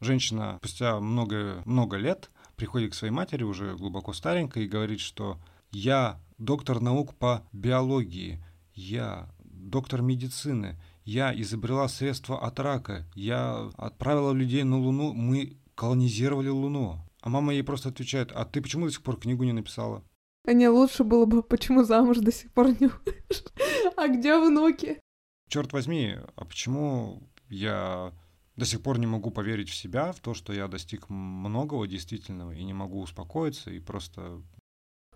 Женщина спустя много, много лет приходит к своей матери, уже глубоко старенькой, и говорит, что я доктор наук по биологии, я доктор медицины, я изобрела средства от рака, я отправила людей на Луну, мы колонизировали Луну. А мама ей просто отвечает, а ты почему до сих пор книгу не написала? А не лучше было бы, почему замуж до сих пор не А где внуки? Черт возьми, а почему я до сих пор не могу поверить в себя, в то, что я достиг многого действительного, и не могу успокоиться, и просто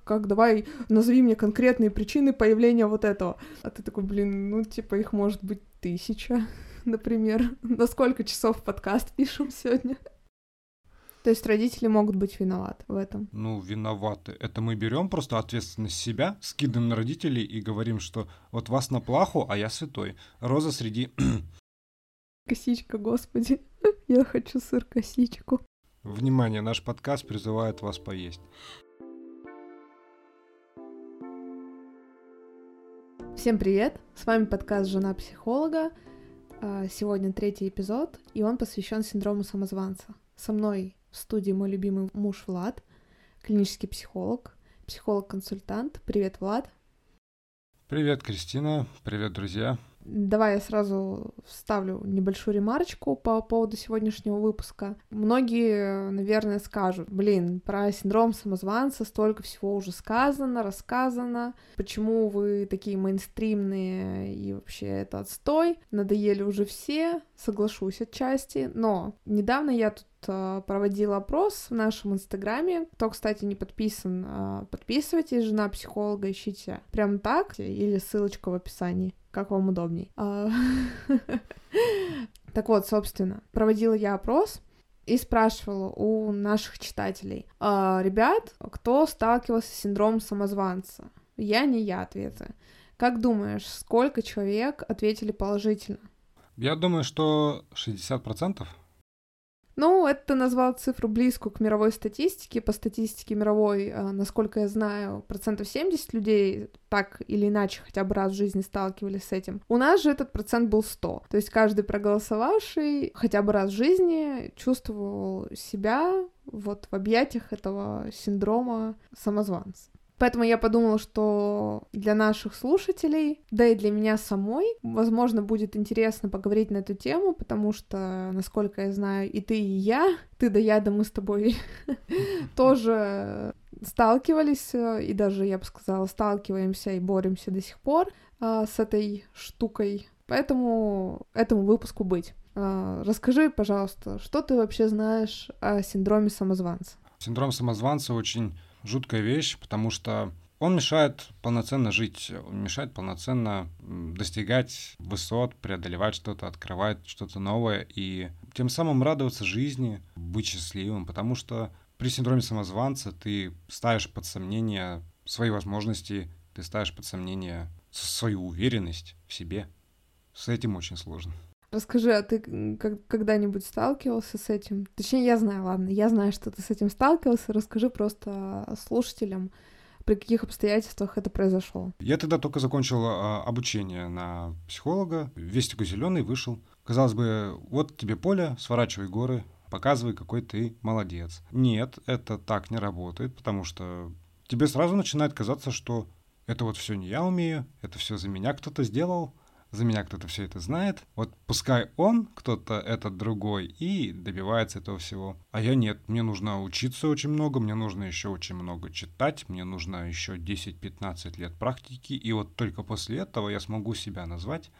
как давай назови мне конкретные причины появления вот этого. А ты такой, блин, ну типа их может быть тысяча, например. На сколько часов подкаст пишем сегодня? То есть родители могут быть виноваты в этом. Ну, виноваты. Это мы берем просто ответственность себя, скидываем на родителей и говорим, что вот вас на плаху, а я святой. Роза среди... Косичка, господи. Я хочу сыр-косичку. Внимание, наш подкаст призывает вас поесть. Всем привет! С вами подкаст «Жена психолога». А, сегодня третий эпизод, и он посвящен синдрому самозванца. Со мной в студии мой любимый муж Влад, клинический психолог, психолог-консультант. Привет, Влад! Привет, Кристина! Привет, друзья! Давай я сразу вставлю небольшую ремарочку по поводу сегодняшнего выпуска. Многие, наверное, скажут, блин, про синдром самозванца столько всего уже сказано, рассказано, почему вы такие мейнстримные и вообще это отстой, надоели уже все, соглашусь отчасти, но недавно я тут а, проводила опрос в нашем инстаграме. Кто, кстати, не подписан, а, подписывайтесь, жена психолога, ищите прям так, или ссылочка в описании как вам удобней. А, так вот, собственно, проводила я опрос и спрашивала у наших читателей, ребят, кто сталкивался с синдромом самозванца? Я не я ответы. Как думаешь, сколько человек ответили положительно? Я думаю, что 60%. Ну, это назвал цифру близкую к мировой статистике. По статистике мировой, а, насколько я знаю, процентов 70 людей так или иначе хотя бы раз в жизни сталкивались с этим. У нас же этот процент был 100. То есть каждый проголосовавший хотя бы раз в жизни чувствовал себя вот в объятиях этого синдрома самозванца. Поэтому я подумала, что для наших слушателей, да и для меня самой, возможно, будет интересно поговорить на эту тему, потому что, насколько я знаю, и ты, и я, ты да я, да мы с тобой тоже сталкивались, и даже, я бы сказала, сталкиваемся и боремся до сих пор а, с этой штукой. Поэтому этому выпуску быть. А, расскажи, пожалуйста, что ты вообще знаешь о синдроме самозванца? Синдром самозванца очень жуткая вещь, потому что он мешает полноценно жить, мешает полноценно достигать высот, преодолевать что-то, открывать что-то новое и тем самым радоваться жизни, быть счастливым, потому что при синдроме самозванца ты ставишь под сомнение свои возможности, ты ставишь под сомнение свою уверенность в себе. С этим очень сложно. Расскажи, а ты когда-нибудь сталкивался с этим? Точнее, я знаю, ладно, я знаю, что ты с этим сталкивался. Расскажи просто слушателям, при каких обстоятельствах это произошло. Я тогда только закончил а, обучение на психолога. Весь такой зеленый вышел. Казалось бы, вот тебе поле, сворачивай горы, показывай, какой ты молодец. Нет, это так не работает, потому что тебе сразу начинает казаться, что это вот все не я умею, это все за меня кто-то сделал, за меня кто-то все это знает. Вот пускай он, кто-то этот другой, и добивается этого всего. А я нет, мне нужно учиться очень много, мне нужно еще очень много читать, мне нужно еще 10-15 лет практики, и вот только после этого я смогу себя назвать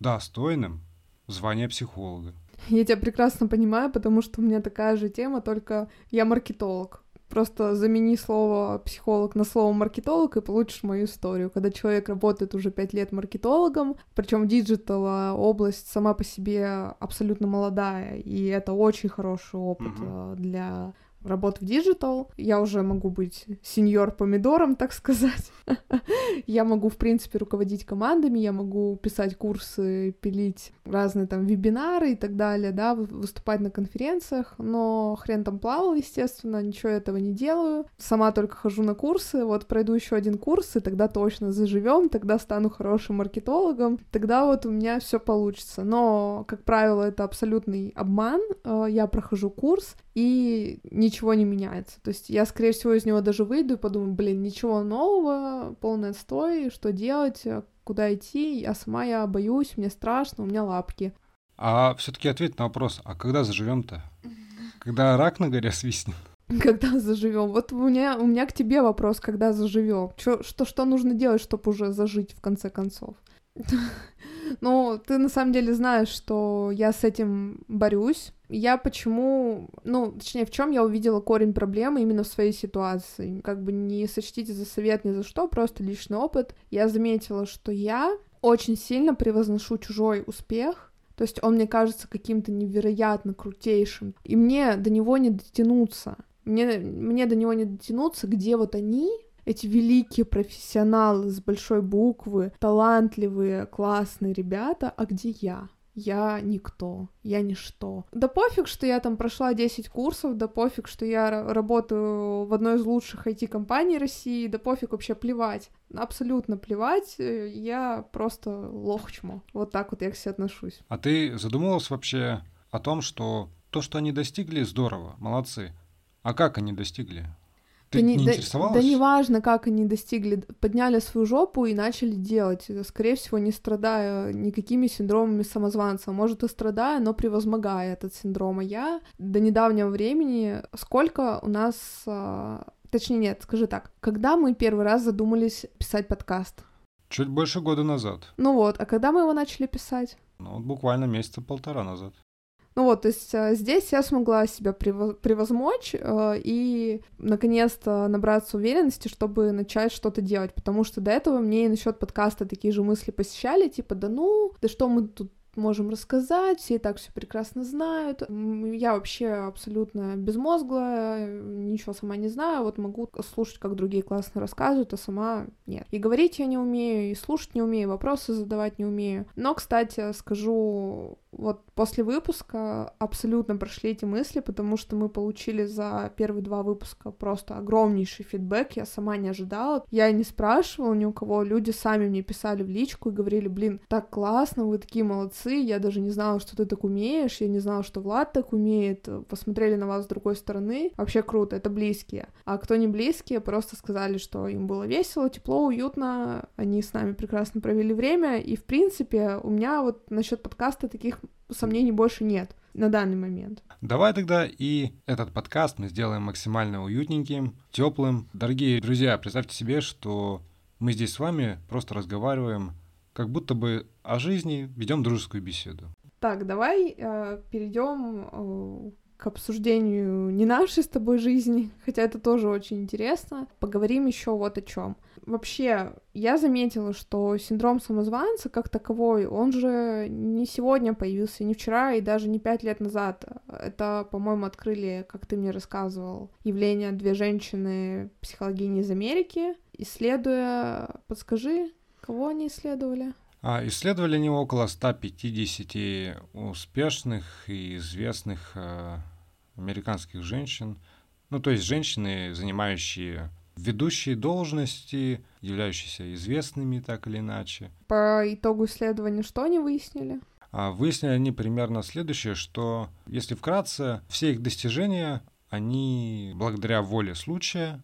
достойным звания психолога. Я тебя прекрасно понимаю, потому что у меня такая же тема, только я маркетолог. Просто замени слово психолог на слово маркетолог и получишь мою историю. Когда человек работает уже пять лет маркетологом, причем digital а, область сама по себе абсолютно молодая, и это очень хороший опыт mm-hmm. для работа в digital, я уже могу быть сеньор-помидором, так сказать. я могу, в принципе, руководить командами, я могу писать курсы, пилить разные там вебинары и так далее, да, выступать на конференциях, но хрен там плавал, естественно, ничего этого не делаю. Сама только хожу на курсы, вот пройду еще один курс, и тогда точно заживем, тогда стану хорошим маркетологом, тогда вот у меня все получится. Но, как правило, это абсолютный обман. Э, я прохожу курс, и ничего не меняется. То есть я, скорее всего, из него даже выйду и подумаю, блин, ничего нового, полный отстой, что делать, куда идти, а сама я боюсь, мне страшно, у меня лапки. А все-таки ответь на вопрос, а когда заживем-то? Когда рак на горе свистнет? Когда заживем? Вот у меня, у меня к тебе вопрос, когда заживем? Что, что, что нужно делать, чтобы уже зажить в конце концов? Ну, ты на самом деле знаешь, что я с этим борюсь. Я почему, ну, точнее, в чем я увидела корень проблемы именно в своей ситуации. Как бы не сочтите за совет ни за что, просто личный опыт. Я заметила, что я очень сильно превозношу чужой успех, то есть он мне кажется каким-то невероятно крутейшим, и мне до него не дотянуться. Мне, мне до него не дотянуться, где вот они, эти великие профессионалы с большой буквы, талантливые, классные ребята, а где я? я никто, я ничто. Да пофиг, что я там прошла 10 курсов, да пофиг, что я работаю в одной из лучших IT-компаний России, да пофиг вообще плевать. Абсолютно плевать, я просто лохчмо. Вот так вот я к себе отношусь. А ты задумывалась вообще о том, что то, что они достигли, здорово, молодцы. А как они достигли? Ты да не, не интересовалась? Да, да неважно, как они достигли. Подняли свою жопу и начали делать. Скорее всего, не страдая никакими синдромами самозванца. Может, и страдая, но превозмогая этот синдром. А я до недавнего времени... Сколько у нас... А, точнее, нет, скажи так. Когда мы первый раз задумались писать подкаст? Чуть больше года назад. Ну вот, а когда мы его начали писать? Ну, вот буквально месяца полтора назад. Ну вот, то есть э, здесь я смогла себя превозмочь э, и наконец-то набраться уверенности, чтобы начать что-то делать, потому что до этого мне и насчет подкаста такие же мысли посещали, типа, да ну, да что мы тут можем рассказать, все и так все прекрасно знают. Я вообще абсолютно безмозглая, ничего сама не знаю, вот могу слушать, как другие классно рассказывают, а сама нет. И говорить я не умею, и слушать не умею, вопросы задавать не умею. Но, кстати, скажу, вот после выпуска абсолютно прошли эти мысли, потому что мы получили за первые два выпуска просто огромнейший фидбэк, я сама не ожидала. Я не спрашивала ни у кого, люди сами мне писали в личку и говорили, блин, так классно, вы такие молодцы, я даже не знала, что ты так умеешь, я не знала, что Влад так умеет, посмотрели на вас с другой стороны, вообще круто, это близкие. А кто не близкие, просто сказали, что им было весело, тепло, уютно, они с нами прекрасно провели время, и, в принципе, у меня вот насчет подкаста таких сомнений больше нет на данный момент. Давай тогда и этот подкаст мы сделаем максимально уютненьким, теплым. Дорогие друзья, представьте себе, что мы здесь с вами просто разговариваем как будто бы о жизни ведем дружескую беседу. Так, давай э, перейдем э, к обсуждению не нашей с тобой жизни, хотя это тоже очень интересно. Поговорим еще вот о чем. Вообще, я заметила, что синдром самозванца как таковой, он же не сегодня появился, не вчера и даже не пять лет назад. Это, по-моему, открыли, как ты мне рассказывал, явление две женщины психологини из Америки, исследуя, подскажи, Кого они исследовали? А, исследовали они около 150 успешных и известных э, американских женщин. Ну, то есть женщины, занимающие ведущие должности, являющиеся известными так или иначе. По итогу исследования что они выяснили? А выяснили они примерно следующее, что, если вкратце, все их достижения, они благодаря воле случая,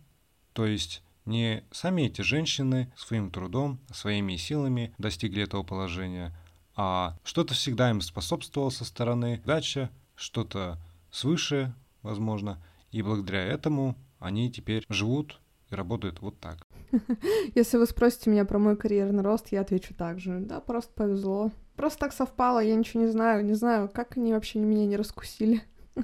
то есть не сами эти женщины своим трудом, своими силами достигли этого положения, а что-то всегда им способствовало со стороны, дача, что-то свыше, возможно, и благодаря этому они теперь живут и работают вот так. Если вы спросите меня про мой карьерный рост, я отвечу так же. Да, просто повезло. Просто так совпало, я ничего не знаю, не знаю, как они вообще меня не раскусили.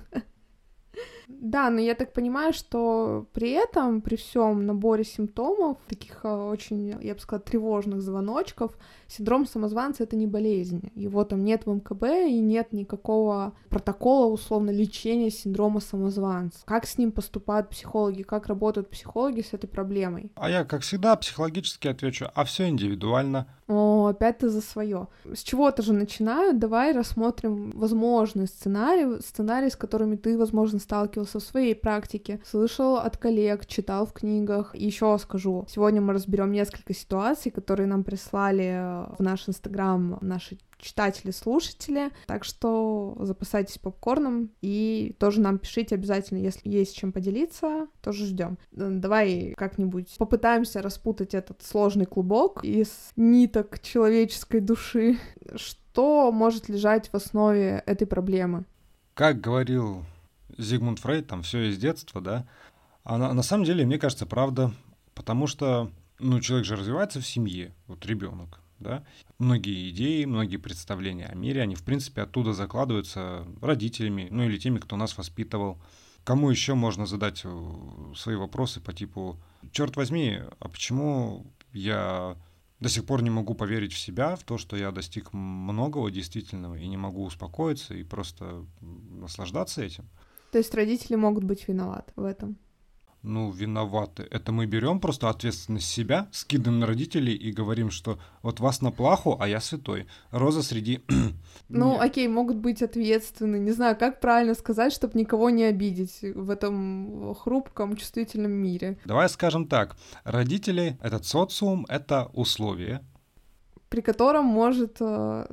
Да, но я так понимаю, что при этом, при всем наборе симптомов, таких а, очень, я бы сказала, тревожных звоночков, синдром самозванца это не болезнь. Его там нет в МКБ и нет никакого протокола условно лечения синдрома самозванца. Как с ним поступают психологи, как работают психологи с этой проблемой? А я, как всегда, психологически отвечу, а все индивидуально. О, опять ты за свое. С чего-то же начинают. Давай рассмотрим возможный сценарий, сценарий, с которыми ты, возможно, сталкивался в своей практике, слышал от коллег, читал в книгах. Еще скажу, сегодня мы разберем несколько ситуаций, которые нам прислали в наш инстаграм наши читатели, слушатели. Так что запасайтесь попкорном и тоже нам пишите обязательно, если есть чем поделиться, тоже ждем. Давай как-нибудь попытаемся распутать этот сложный клубок из ниток человеческой души. Что может лежать в основе этой проблемы? Как говорил Зигмунд Фрейд, там все из детства, да. А на, на самом деле, мне кажется, правда, потому что ну, человек же развивается в семье, вот ребенок да, многие идеи, многие представления о мире, они, в принципе, оттуда закладываются родителями, ну или теми, кто нас воспитывал. Кому еще можно задать э, свои вопросы по типу, черт возьми, а почему я до сих пор не могу поверить в себя, в то, что я достиг многого действительного, и не могу успокоиться и просто наслаждаться этим. То есть родители могут быть виноваты в этом? ну, виноваты. Это мы берем просто ответственность себя, скидываем на родителей и говорим, что вот вас на плаху, а я святой. Роза среди... ну, окей, могут быть ответственны. Не знаю, как правильно сказать, чтобы никого не обидеть в этом хрупком, чувствительном мире. Давай скажем так. Родители, этот социум, это условие. При котором может э,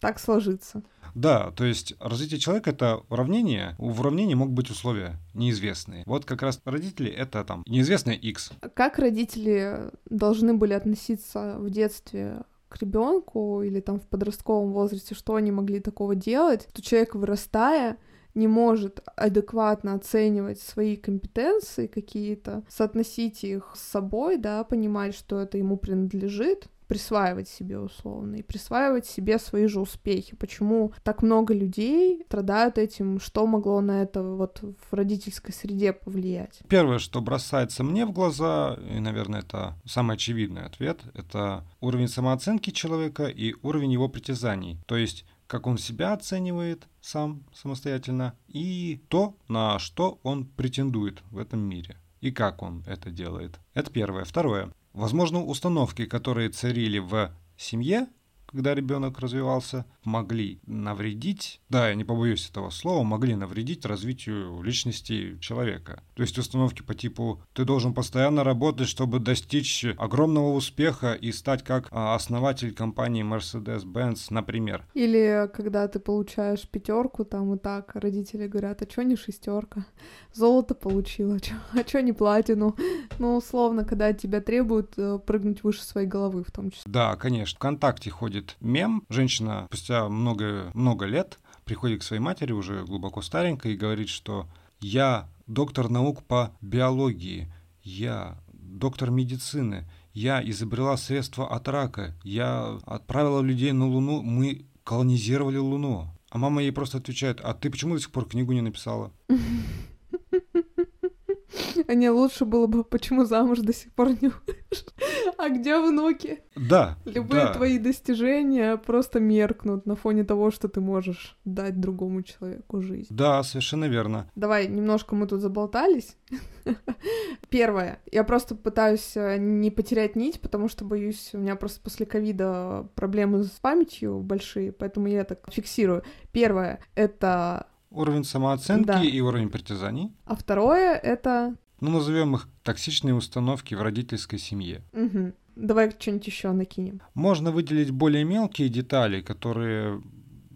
так сложиться. Да, то есть развитие человека — это уравнение. В уравнении могут быть условия неизвестные. Вот как раз родители — это там неизвестное X. Как родители должны были относиться в детстве к ребенку или там в подростковом возрасте, что они могли такого делать, то человек, вырастая, не может адекватно оценивать свои компетенции какие-то, соотносить их с собой, да, понимать, что это ему принадлежит, присваивать себе условно и присваивать себе свои же успехи. Почему так много людей страдают этим, что могло на это вот в родительской среде повлиять? Первое, что бросается мне в глаза, и, наверное, это самый очевидный ответ, это уровень самооценки человека и уровень его притязаний. То есть как он себя оценивает сам самостоятельно, и то, на что он претендует в этом мире, и как он это делает. Это первое. Второе. Возможно, установки, которые царили в семье, когда ребенок развивался, могли навредить, да, я не побоюсь этого слова, могли навредить развитию личности человека. То есть установки по типу «ты должен постоянно работать, чтобы достичь огромного успеха и стать как а, основатель компании Mercedes-Benz, например». Или когда ты получаешь пятерку, там и так родители говорят, а чё не шестерка? Золото получила, а чё не платину? Ну, условно, когда тебя требуют э, прыгнуть выше своей головы в том числе. Да, конечно. ВКонтакте ходит мем. Женщина спустя много, много лет приходит к своей матери, уже глубоко старенькой, и говорит, что я доктор наук по биологии, я доктор медицины, я изобрела средства от рака, я отправила людей на Луну, мы колонизировали Луну. А мама ей просто отвечает, а ты почему до сих пор книгу не написала? Не лучше было бы, почему замуж до сих пор не А где внуки? Да. Любые да. твои достижения просто меркнут на фоне того, что ты можешь дать другому человеку жизнь. Да, совершенно верно. Давай, немножко мы тут заболтались. Первое. Я просто пытаюсь э, не потерять нить, потому что боюсь, у меня просто после ковида проблемы с памятью большие, поэтому я так фиксирую. Первое — это Уровень самооценки да. и уровень притязаний. А второе — это ну, назовем их токсичные установки в родительской семье. Угу. Давай что-нибудь еще накинем. Можно выделить более мелкие детали, которые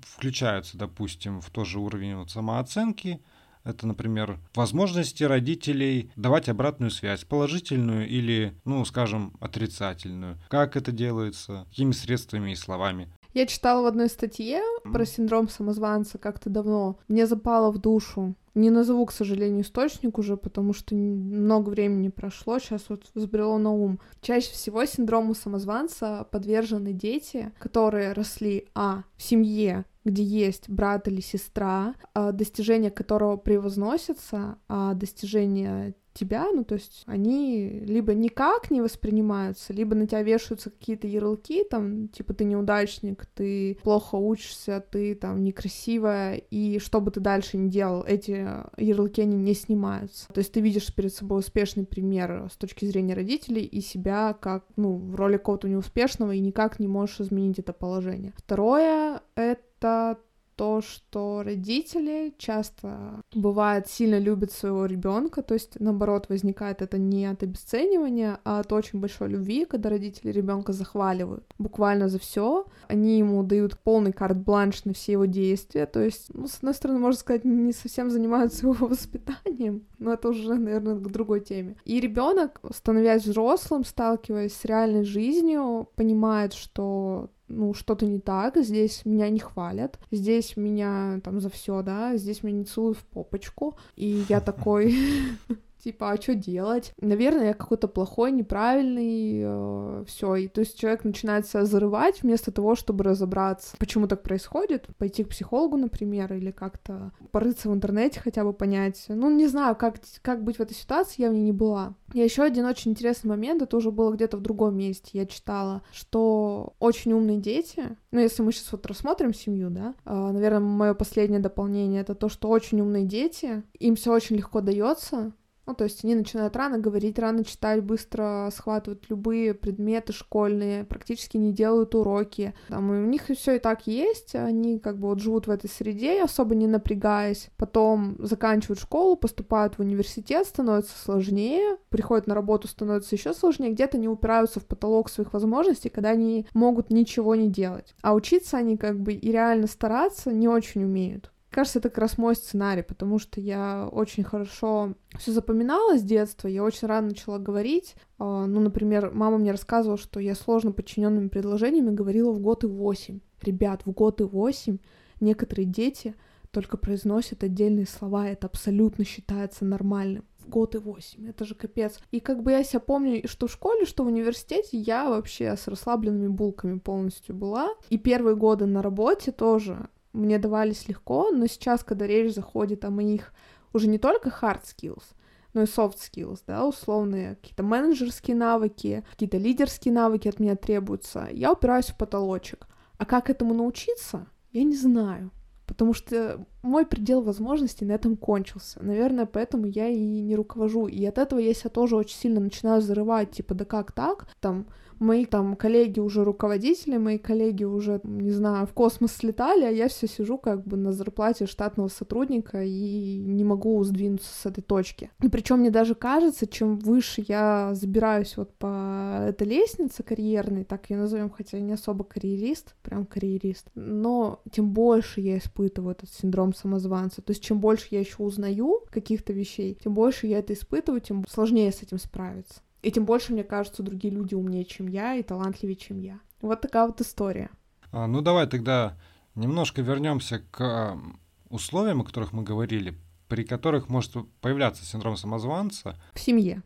включаются, допустим, в тот же уровень вот самооценки. Это, например, возможности родителей давать обратную связь, положительную или, ну, скажем, отрицательную. Как это делается, какими средствами и словами. Я читала в одной статье про синдром самозванца как-то давно. Мне запало в душу. Не назову, к сожалению, источник уже, потому что много времени прошло, сейчас вот взбрело на ум. Чаще всего синдрому самозванца подвержены дети, которые росли, а, в семье, где есть брат или сестра, а, достижения которого превозносятся, а достижения тебя, ну, то есть они либо никак не воспринимаются, либо на тебя вешаются какие-то ярлыки, там, типа, ты неудачник, ты плохо учишься, ты, там, некрасивая, и что бы ты дальше ни делал, эти ярлыки, они не снимаются. То есть ты видишь перед собой успешный пример с точки зрения родителей и себя как, ну, в роли какого-то неуспешного, и никак не можешь изменить это положение. Второе — это то, что родители часто бывает сильно любят своего ребенка, то есть наоборот возникает это не от обесценивания, а от очень большой любви, когда родители ребенка захваливают буквально за все, они ему дают полный карт-бланш на все его действия, то есть, ну, с одной стороны, можно сказать, не совсем занимаются его воспитанием, но это уже, наверное, к другой теме. И ребенок, становясь взрослым, сталкиваясь с реальной жизнью, понимает, что ну, что-то не так, здесь меня не хвалят, здесь меня там за все, да, здесь меня не целуют в попочку, и я такой, типа, а что делать? Наверное, я какой-то плохой, неправильный, э, все. И то есть человек начинает себя зарывать вместо того, чтобы разобраться, почему так происходит, пойти к психологу, например, или как-то порыться в интернете, хотя бы понять. Ну, не знаю, как, как быть в этой ситуации, я в ней не была. И еще один очень интересный момент, это уже было где-то в другом месте, я читала, что очень умные дети, ну, если мы сейчас вот рассмотрим семью, да, э, наверное, мое последнее дополнение это то, что очень умные дети, им все очень легко дается, ну, то есть они начинают рано говорить, рано читать, быстро схватывают любые предметы школьные, практически не делают уроки. Там, у них все и так есть, они как бы вот живут в этой среде, особо не напрягаясь. Потом заканчивают школу, поступают в университет, становится сложнее, приходят на работу, становится еще сложнее, где-то не упираются в потолок своих возможностей, когда они могут ничего не делать. А учиться они как бы и реально стараться не очень умеют. Кажется, это как раз мой сценарий, потому что я очень хорошо все запоминала с детства, я очень рано начала говорить. А, ну, например, мама мне рассказывала, что я сложно подчиненными предложениями говорила в год и восемь. Ребят, в год и восемь некоторые дети только произносят отдельные слова, это абсолютно считается нормальным. В год и восемь, это же капец. И как бы я себя помню, что в школе, что в университете, я вообще с расслабленными булками полностью была. И первые годы на работе тоже мне давались легко, но сейчас, когда речь заходит о моих уже не только hard skills, но и soft skills, да, условные какие-то менеджерские навыки, какие-то лидерские навыки от меня требуются, я упираюсь в потолочек. А как этому научиться, я не знаю, потому что мой предел возможностей на этом кончился. Наверное, поэтому я и не руковожу. И от этого я себя тоже очень сильно начинаю зарывать, типа, да как так? Там, мои там коллеги уже руководители, мои коллеги уже, не знаю, в космос слетали, а я все сижу как бы на зарплате штатного сотрудника и не могу сдвинуться с этой точки. И причем мне даже кажется, чем выше я забираюсь вот по этой лестнице карьерной, так ее назовем, хотя я не особо карьерист, прям карьерист, но тем больше я испытываю этот синдром самозванца. То есть чем больше я еще узнаю каких-то вещей, тем больше я это испытываю, тем сложнее с этим справиться. И тем больше, мне кажется, другие люди умнее, чем я, и талантливее, чем я. Вот такая вот история. А, ну давай тогда немножко вернемся к условиям, о которых мы говорили, при которых может появляться синдром самозванца. В семье.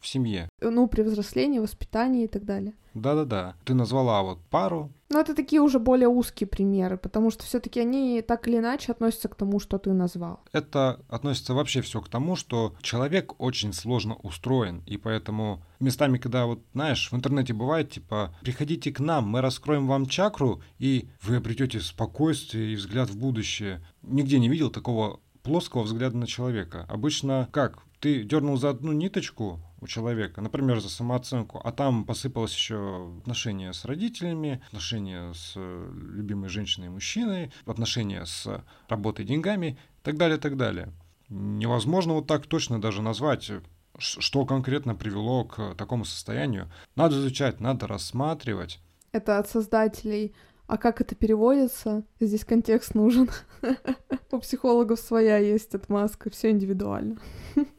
В семье. Ну, при взрослении, воспитании и так далее. Да-да-да. Ты назвала вот пару. Но это такие уже более узкие примеры, потому что все-таки они так или иначе относятся к тому, что ты назвал. Это относится вообще все к тому, что человек очень сложно устроен, и поэтому местами, когда вот, знаешь, в интернете бывает, типа, приходите к нам, мы раскроем вам чакру, и вы обретете спокойствие и взгляд в будущее. Нигде не видел такого плоского взгляда на человека. Обычно как? Ты дернул за одну ниточку, у человека, например, за самооценку, а там посыпалось еще отношения с родителями, отношения с э, любимой женщиной и мужчиной, отношения с работой деньгами и так далее, и так далее. Невозможно вот так точно даже назвать, что конкретно привело к такому состоянию. Надо изучать, надо рассматривать. Это от создателей а как это переводится? Здесь контекст нужен. У психологов своя есть отмазка, все индивидуально.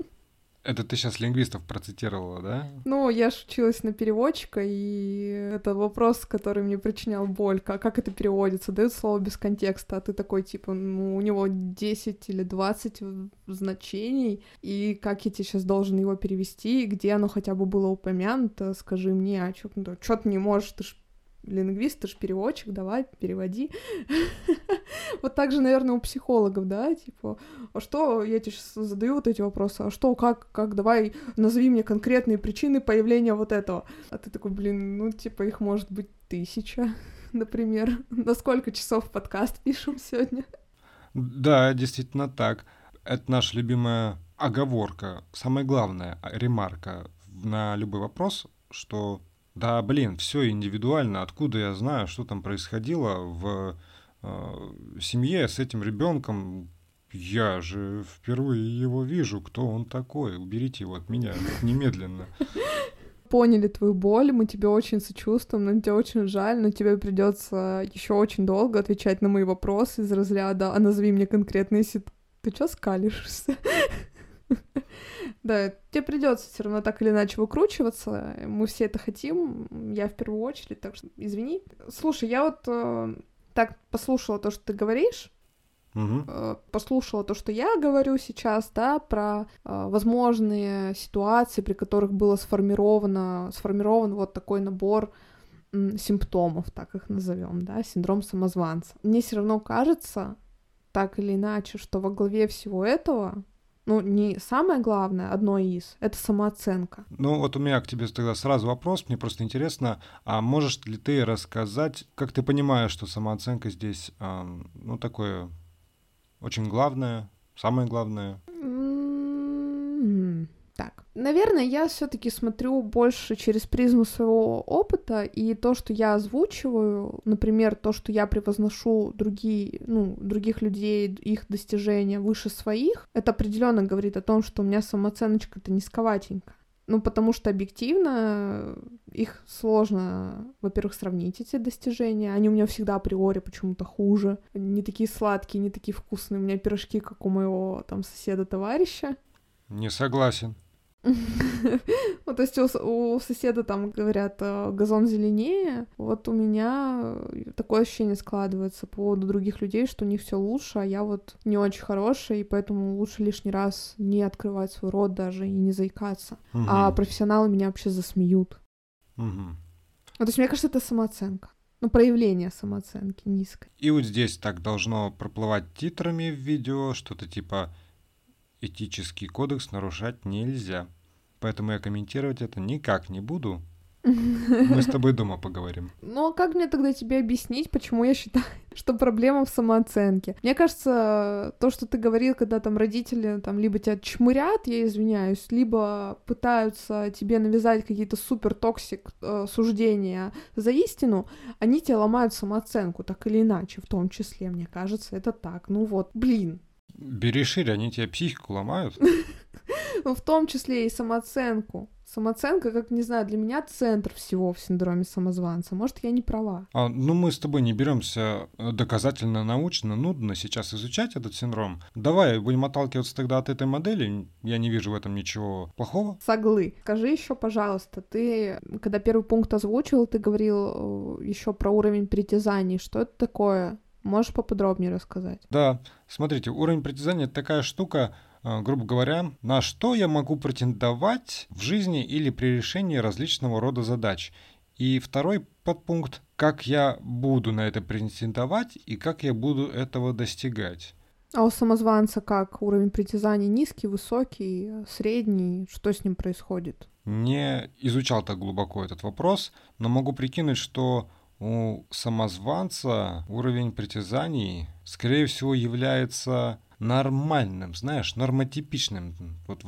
Это ты сейчас лингвистов процитировала, да? Ну, я ж училась на переводчика, и это вопрос, который мне причинял боль. Как, как это переводится? Дают слово без контекста, а ты такой, типа, ну, у него 10 или 20 значений, и как я тебе сейчас должен его перевести, где оно хотя бы было упомянуто, скажи мне, а чё, ну, чё ты не можешь, ты ж лингвист, ты же переводчик, давай, переводи. Вот так же, наверное, у психологов, да, типа, а что, я тебе сейчас задаю вот эти вопросы, а что, как, как, давай, назови мне конкретные причины появления вот этого. А ты такой, блин, ну, типа, их может быть тысяча, например. На сколько часов подкаст пишем сегодня? Да, действительно так. Это наша любимая оговорка, самая главная ремарка на любой вопрос, что да, блин, все индивидуально. Откуда я знаю, что там происходило в э, семье с этим ребенком? Я же впервые его вижу. Кто он такой? Уберите его от меня немедленно. Поняли твою боль, мы тебе очень сочувствуем, нам тебе очень жаль, но тебе придется еще очень долго отвечать на мои вопросы из разряда «А назови мне конкретные ситуации». Ты чё скалишься? Да, тебе придется все равно так или иначе выкручиваться. Мы все это хотим. Я в первую очередь, так что извини. Слушай, я вот э, так послушала то, что ты говоришь. Угу. Э, послушала то, что я говорю сейчас, да, про э, возможные ситуации, при которых было сформировано, сформирован вот такой набор симптомов, так их назовем, да, синдром самозванца. Мне все равно кажется, так или иначе, что во главе всего этого ну, не самое главное, одно из, это самооценка. Ну, вот у меня к тебе тогда сразу вопрос, мне просто интересно, а можешь ли ты рассказать, как ты понимаешь, что самооценка здесь, ну, такое очень главное, самое главное? Так, наверное, я все-таки смотрю больше через призму своего опыта, и то, что я озвучиваю, например, то, что я превозношу другие, ну, других людей, их достижения выше своих, это определенно говорит о том, что у меня самооценочка-то низковатенькая. Ну, потому что объективно их сложно, во-первых, сравнить эти достижения. Они у меня всегда априори почему-то хуже. Не такие сладкие, не такие вкусные. У меня пирожки, как у моего там соседа-товарища. Не согласен. Ну, то есть у, соседа там говорят, э, газон зеленее. Вот у меня такое ощущение складывается по поводу других людей, что у них все лучше, а я вот не очень хорошая, и поэтому лучше лишний раз не открывать свой рот даже и не заикаться. А профессионалы меня вообще засмеют. Ну, то есть, мне кажется, это самооценка. Ну, проявление самооценки низкой. И вот здесь так должно проплывать титрами в видео, что-то типа этический кодекс нарушать нельзя. Поэтому я комментировать это никак не буду. Мы с тобой дома поговорим. Ну, а как мне тогда тебе объяснить, почему я считаю, что проблема в самооценке? Мне кажется, то, что ты говорил, когда там родители там либо тебя чмырят, я извиняюсь, либо пытаются тебе навязать какие-то супер toxic э, суждения за истину, они тебе ломают самооценку, так или иначе, в том числе, мне кажется, это так. Ну вот, блин, Бери шире, они тебе психику ломают. Ну, в том числе и самооценку. Самооценка, как, не знаю, для меня центр всего в синдроме самозванца. Может, я не права. А, ну, мы с тобой не беремся доказательно, научно, нудно сейчас изучать этот синдром. Давай будем отталкиваться тогда от этой модели. Я не вижу в этом ничего плохого. Соглы. Скажи еще, пожалуйста, ты, когда первый пункт озвучивал, ты говорил э, еще про уровень притязаний. Что это такое? Можешь поподробнее рассказать? Да, смотрите, уровень притязания это такая штука, э, грубо говоря, на что я могу претендовать в жизни или при решении различного рода задач. И второй подпункт, как я буду на это претендовать и как я буду этого достигать. А у самозванца как? Уровень притязаний низкий, высокий, средний? Что с ним происходит? Не изучал так глубоко этот вопрос, но могу прикинуть, что у самозванца уровень притязаний, скорее всего, является нормальным, знаешь, нормотипичным. Вот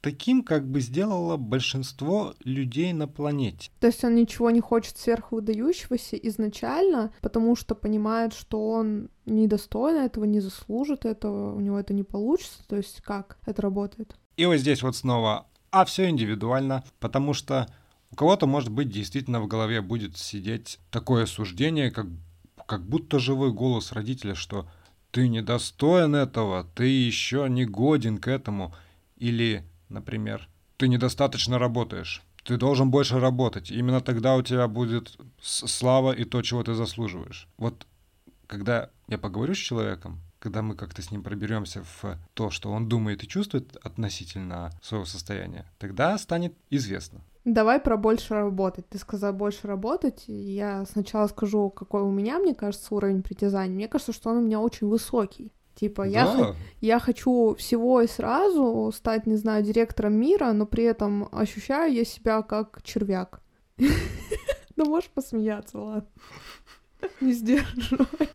таким, как бы сделало большинство людей на планете. То есть он ничего не хочет сверхвыдающегося изначально, потому что понимает, что он недостоин этого, не заслужит этого, у него это не получится. То есть как это работает? И вот здесь вот снова, а все индивидуально, потому что у кого-то, может быть, действительно в голове будет сидеть такое суждение, как, как будто живой голос родителя, что ты недостоин этого, ты еще не годен к этому. Или, например, ты недостаточно работаешь. Ты должен больше работать. Именно тогда у тебя будет слава и то, чего ты заслуживаешь. Вот когда я поговорю с человеком, когда мы как-то с ним проберемся в то, что он думает и чувствует относительно своего состояния, тогда станет известно. Давай про больше работать. Ты сказал больше работать. Я сначала скажу, какой у меня, мне кажется, уровень притязаний. Мне кажется, что он у меня очень высокий. Типа, Да. я, я хочу всего и сразу стать, не знаю, директором мира, но при этом ощущаю я себя как червяк. Ну, можешь посмеяться, ладно. Не сдерживай.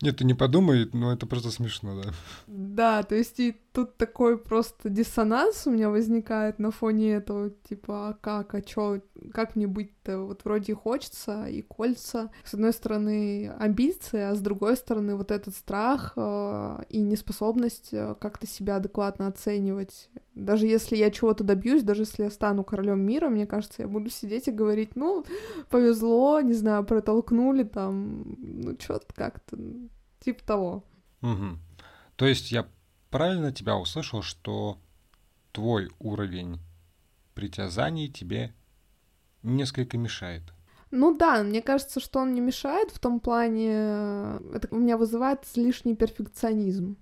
Нет, ты не подумай, но это просто смешно, да. Да, то есть и тут такой просто диссонанс у меня возникает на фоне этого, типа, а как, а чё, как мне быть-то? Вот вроде хочется, и кольца. С одной стороны, амбиции, а с другой стороны, вот этот страх э, и неспособность э, как-то себя адекватно оценивать. Даже если я чего-то добьюсь, даже если я стану королем мира, мне кажется, я буду сидеть и говорить, ну, повезло, не знаю, протолкнули там, ну, чё-то как-то, типа того. Мгм. То есть я правильно тебя услышал, что твой уровень притязаний тебе несколько мешает? Ну да, мне кажется, что он не мешает в том плане, э, это у меня вызывает лишний перфекционизм.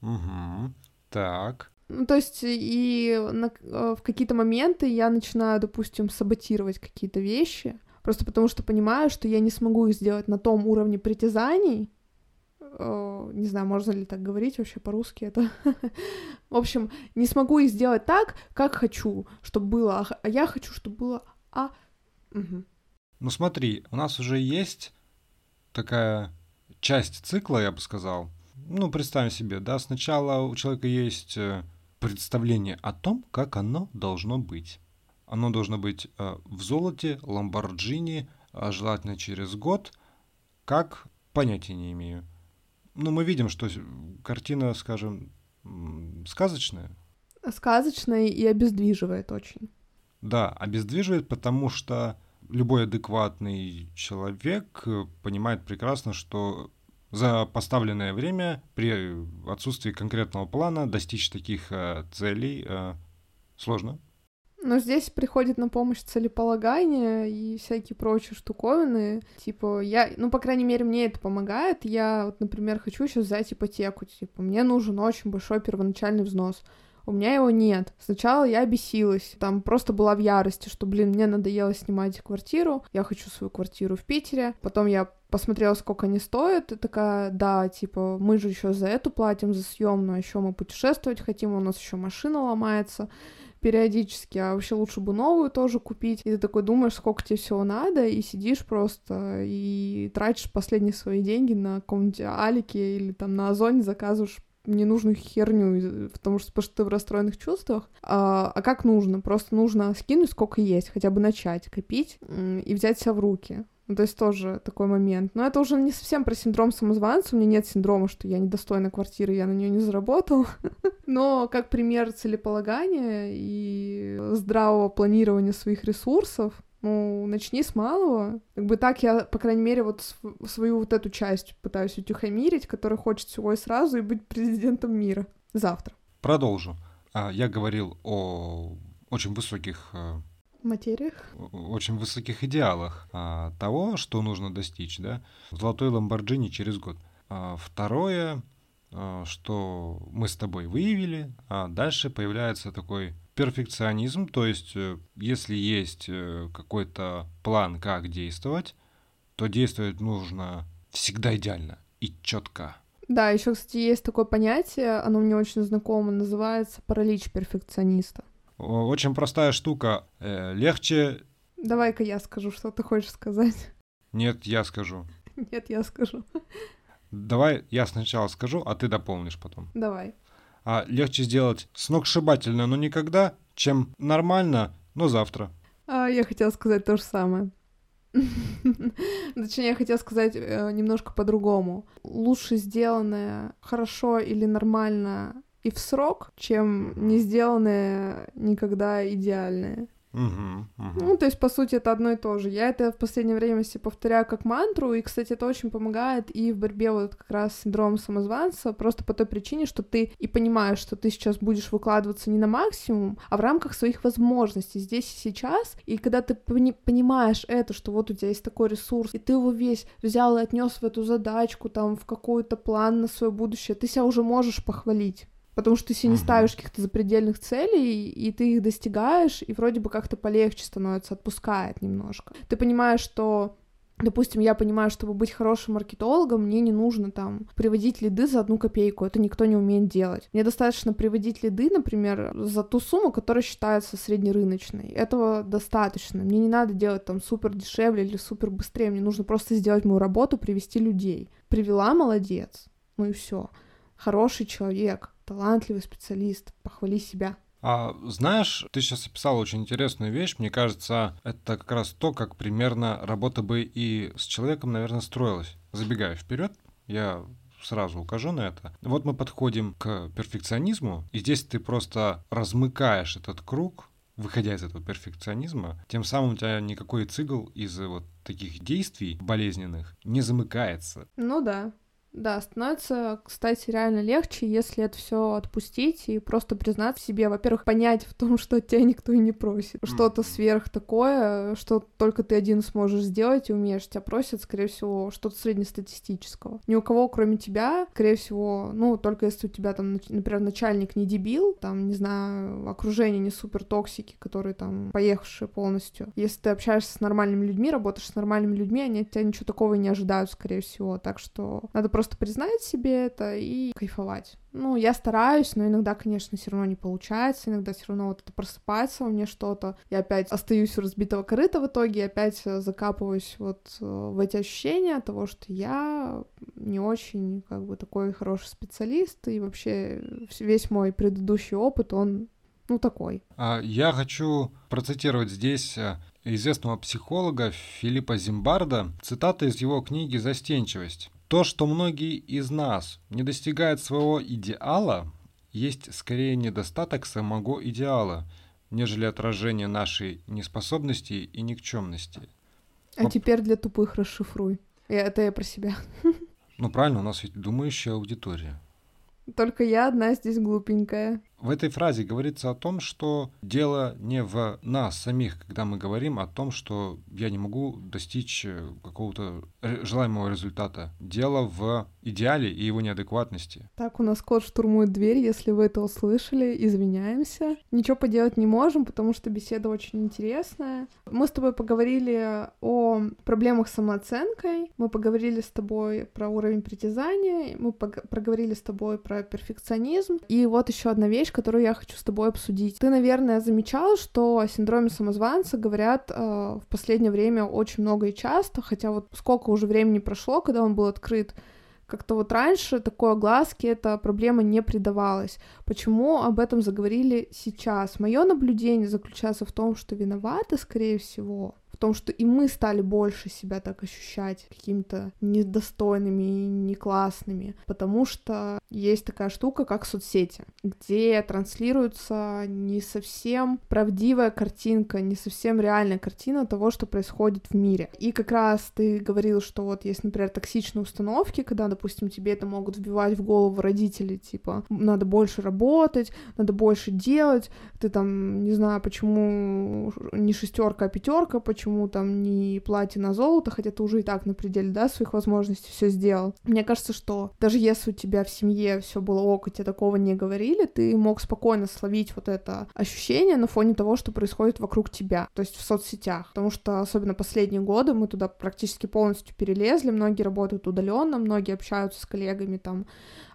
Угу. Так. Ну, то есть и на- э, в какие-то моменты я начинаю, допустим, саботировать какие-то вещи, просто потому что понимаю, что я не смогу их сделать на том уровне притязаний. Э, Не знаю, можно ли так говорить вообще по-русски это. В общем, не смогу их сделать так, как хочу, чтобы было, а а я хочу, чтобы было а. Ну смотри, у нас уже есть такая часть цикла, я бы сказал. Ну, представим себе, да, сначала у человека есть э, представление о том, как оно должно быть. Оно должно быть э, в золоте, ламборджини, а желательно через год. Как? Понятия не имею. Ну, мы видим, что картина, скажем, сказочная. Сказочный и обездвиживает очень. Да, обездвиживает, потому что любой адекватный человек э, понимает прекрасно, что за поставленное время при отсутствии конкретного плана достичь таких э, целей э, сложно. Но здесь приходит на помощь целеполагание и всякие прочие штуковины. Типа, я, ну, по крайней мере, мне это помогает. Я, вот, например, хочу сейчас взять ипотеку. Типа, мне нужен очень большой первоначальный взнос. У меня его нет. Сначала я бесилась, там просто была в ярости, что, блин, мне надоело снимать квартиру, я хочу свою квартиру в Питере. Потом я посмотрела, сколько они стоят, и такая, да, типа, мы же еще за эту платим, за съемную, еще мы путешествовать хотим, у нас еще машина ломается периодически, а вообще лучше бы новую тоже купить. И ты такой думаешь, сколько тебе всего надо, и сидишь просто и тратишь последние свои деньги на каком-нибудь Алике или там на Озоне заказываешь ненужную херню, потому что, потому что ты в расстроенных чувствах. А, а как нужно? Просто нужно скинуть сколько есть, хотя бы начать копить и взять себя в руки. Ну, то есть тоже такой момент. Но это уже не совсем про синдром самозванца. У меня нет синдрома, что я недостойна квартиры, я на нее не заработал. Но как пример целеполагания и здравого планирования своих ресурсов, ну, начни с малого. Как бы так я, по крайней мере, вот св- свою вот эту часть пытаюсь утихомирить, которая хочет всего и сразу и быть президентом мира. Завтра. Продолжу. А, Я говорил о очень высоких э, материях. очень высоких идеалах а, того, что нужно достичь, да, золотой Ламборджини через год. А, второе, что мы с тобой выявили, а дальше появляется такой перфекционизм, то есть э, если есть э, какой-то план, как действовать, то действовать нужно всегда идеально и четко. Да, еще, кстати, есть такое понятие, оно мне очень знакомо, называется паралич перфекциониста. Очень простая штука. Э, Легче... Давай-ка я скажу, что ты хочешь сказать. Нет, я скажу. Нет, я скажу. Давай я сначала скажу, а ты дополнишь потом. Давай. А легче сделать сногсшибательно, но никогда, чем нормально, но завтра. А, я хотела сказать то же самое. Точнее, я хотела сказать э, немножко по-другому. Лучше сделанное хорошо или нормально и в срок, чем не сделанное никогда идеальное. Мгм, мгм. Ну, то есть, по сути, это одно и то же. Я это в последнее время себе повторяю как мантру, и, кстати, это очень помогает и в борьбе вот как раз с синдромом самозванца, просто по той причине, что ты и понимаешь, что ты сейчас будешь выкладываться не на максимум, а в рамках своих возможностей здесь и сейчас, и когда ты пони- понимаешь это, что вот у тебя есть такой ресурс, и ты его весь взял и отнес в эту задачку, там, в какой-то план на свое будущее, ты себя уже можешь похвалить. Потому что ты себе не ставишь каких-то запредельных целей, и ты их достигаешь, и вроде бы как-то полегче становится, отпускает немножко. Ты понимаешь, что Допустим, я понимаю, чтобы быть хорошим маркетологом, мне не нужно там приводить лиды за одну копейку, это никто не умеет делать. Мне достаточно приводить лиды, например, за ту сумму, которая считается среднерыночной. Этого достаточно. Мне не надо делать там супер дешевле или супер быстрее, мне нужно просто сделать мою работу, привести людей. Привела, молодец. Ну и все. Хороший человек, талантливый специалист, похвали себя. А, знаешь, ты сейчас описал очень интересную вещь. Мне кажется, это как раз то, как примерно работа бы и с человеком, наверное, строилась. Забегая вперед, я сразу укажу на это. Вот мы подходим к перфекционизму, и здесь ты просто размыкаешь этот круг, выходя из этого перфекционизма, тем самым у тебя никакой цикл из вот таких действий болезненных не замыкается. Ну да. Да, становится, кстати, реально легче, если это все отпустить и просто признать в себе, во-первых, понять в том, что тебя никто и не просит. Что-то сверх такое, что только ты один сможешь сделать и умеешь. Тебя просят, скорее всего, что-то среднестатистического. Ни у кого, кроме тебя, скорее всего, ну, только если у тебя там, например, начальник не дебил, там, не знаю, окружение не супер токсики, которые там поехавшие полностью. Если ты общаешься с нормальными людьми, работаешь с нормальными людьми, они от тебя ничего такого и не ожидают, скорее всего. Так что надо просто просто признать себе это и кайфовать. Ну, я стараюсь, но иногда, конечно, все равно не получается, иногда все равно вот это просыпается у меня что-то, я опять остаюсь у разбитого корыта в итоге, опять э, закапываюсь вот э, в эти ощущения того, что я не очень, как бы, такой хороший специалист, и вообще весь мой предыдущий опыт, он, ну, такой. А Я хочу процитировать здесь э, известного психолога Филиппа Зимбарда, цитата из его книги «Застенчивость». То, что многие из нас не достигают своего идеала, есть скорее недостаток самого идеала, нежели отражение нашей неспособности и никчемности. А Оп. теперь для тупых расшифруй. Это я про себя. Ну правильно, у нас ведь думающая аудитория. Только я одна здесь глупенькая. В этой фразе говорится о том, что дело не в нас самих, когда мы говорим о том, что я не могу достичь э, какого-то желаемого результата. Дело в идеале и его неадекватности. Так, у нас кот штурмует дверь, если вы это услышали, извиняемся. Ничего поделать не можем, потому что беседа очень интересная. Мы с тобой поговорили о проблемах с самооценкой, мы поговорили с тобой про уровень притязания, мы поговорили с тобой про перфекционизм. И вот еще одна вещь, которую я хочу с тобой обсудить. Ты, наверное, замечал, что о синдроме самозванца говорят э, в последнее время очень много и часто, хотя вот сколько уже времени прошло, когда он был открыт, как-то вот раньше такой огласки эта проблема не придавалась. Почему об этом заговорили сейчас? Мое наблюдение заключается в том, что виноваты, скорее всего, том, что и мы стали больше себя так ощущать какими-то недостойными и не классными, потому что есть такая штука, как соцсети, где транслируется не совсем правдивая картинка, не совсем реальная картина того, что происходит в мире. И как раз ты говорил, что вот есть, например, токсичные установки, когда, допустим, тебе это могут вбивать в голову родители, типа, надо больше работать, надо больше делать, ты там, не знаю, почему не шестерка, а пятерка, почему почему там не платье на золото, хотя ты уже и так на пределе, да, своих возможностей все сделал. Мне кажется, что даже если у тебя в семье все было ок, и тебе такого не говорили, ты мог спокойно словить вот это ощущение на фоне того, что происходит вокруг тебя, то есть в соцсетях. Потому что особенно последние годы мы туда практически полностью перелезли, многие работают удаленно, многие общаются с коллегами там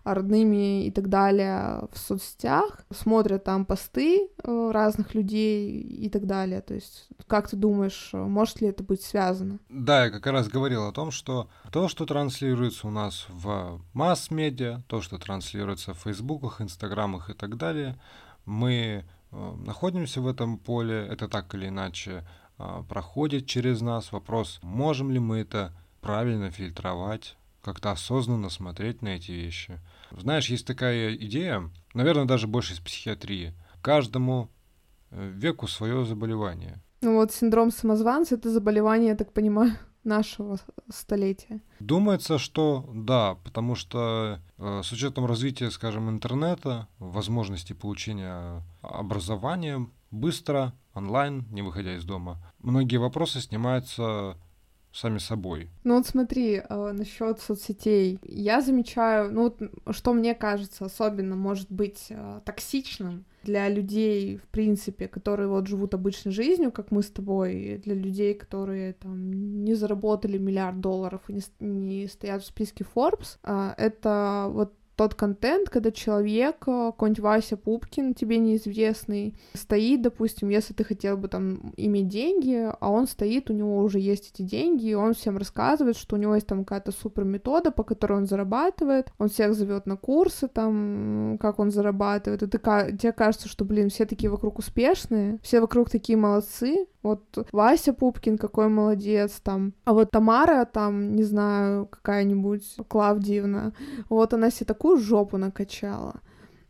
родными и так далее в соцсетях, смотрят там посты э, разных людей и так далее. То есть, как ты думаешь, может ли это быть связано? Да, я как раз говорил о том, что то, что транслируется у нас в масс-медиа, то, что транслируется в фейсбуках, инстаграмах и так далее, мы э, находимся в этом поле, это так или иначе э, проходит через нас. Вопрос, можем ли мы это правильно фильтровать, как-то осознанно смотреть на эти вещи. Знаешь, есть такая идея, наверное, даже больше из психиатрии. Каждому э, веку свое заболевание. Ну вот синдром самозванца — это заболевание, я так понимаю, нашего столетия. Думается, что да, потому что э, с учетом развития, скажем, интернета, возможности получения образования быстро, онлайн, не выходя из дома, многие вопросы снимаются сами собой. Ну вот смотри, э, насчет соцсетей. Я замечаю, ну вот, что мне кажется особенно может быть э, токсичным для людей, в принципе, которые вот живут обычной жизнью, как мы с тобой, для людей, которые там не заработали миллиард долларов и не, не стоят в списке Forbes, э, это вот тот контент, когда человек, э, какой-нибудь Вася Пупкин, тебе неизвестный, стоит, допустим, если ты хотел бы там иметь деньги, а он стоит, у него уже есть эти деньги, и он всем рассказывает, что у него есть там какая-то супер метода, по которой он зарабатывает, он всех зовет на курсы, там, как он зарабатывает, и ты, тебе кажется, что, блин, все такие вокруг успешные, все вокруг такие молодцы, вот Вася Пупкин какой молодец там. А вот Тамара там, не знаю, какая-нибудь Клавдиевна, вот она себе такую жопу накачала.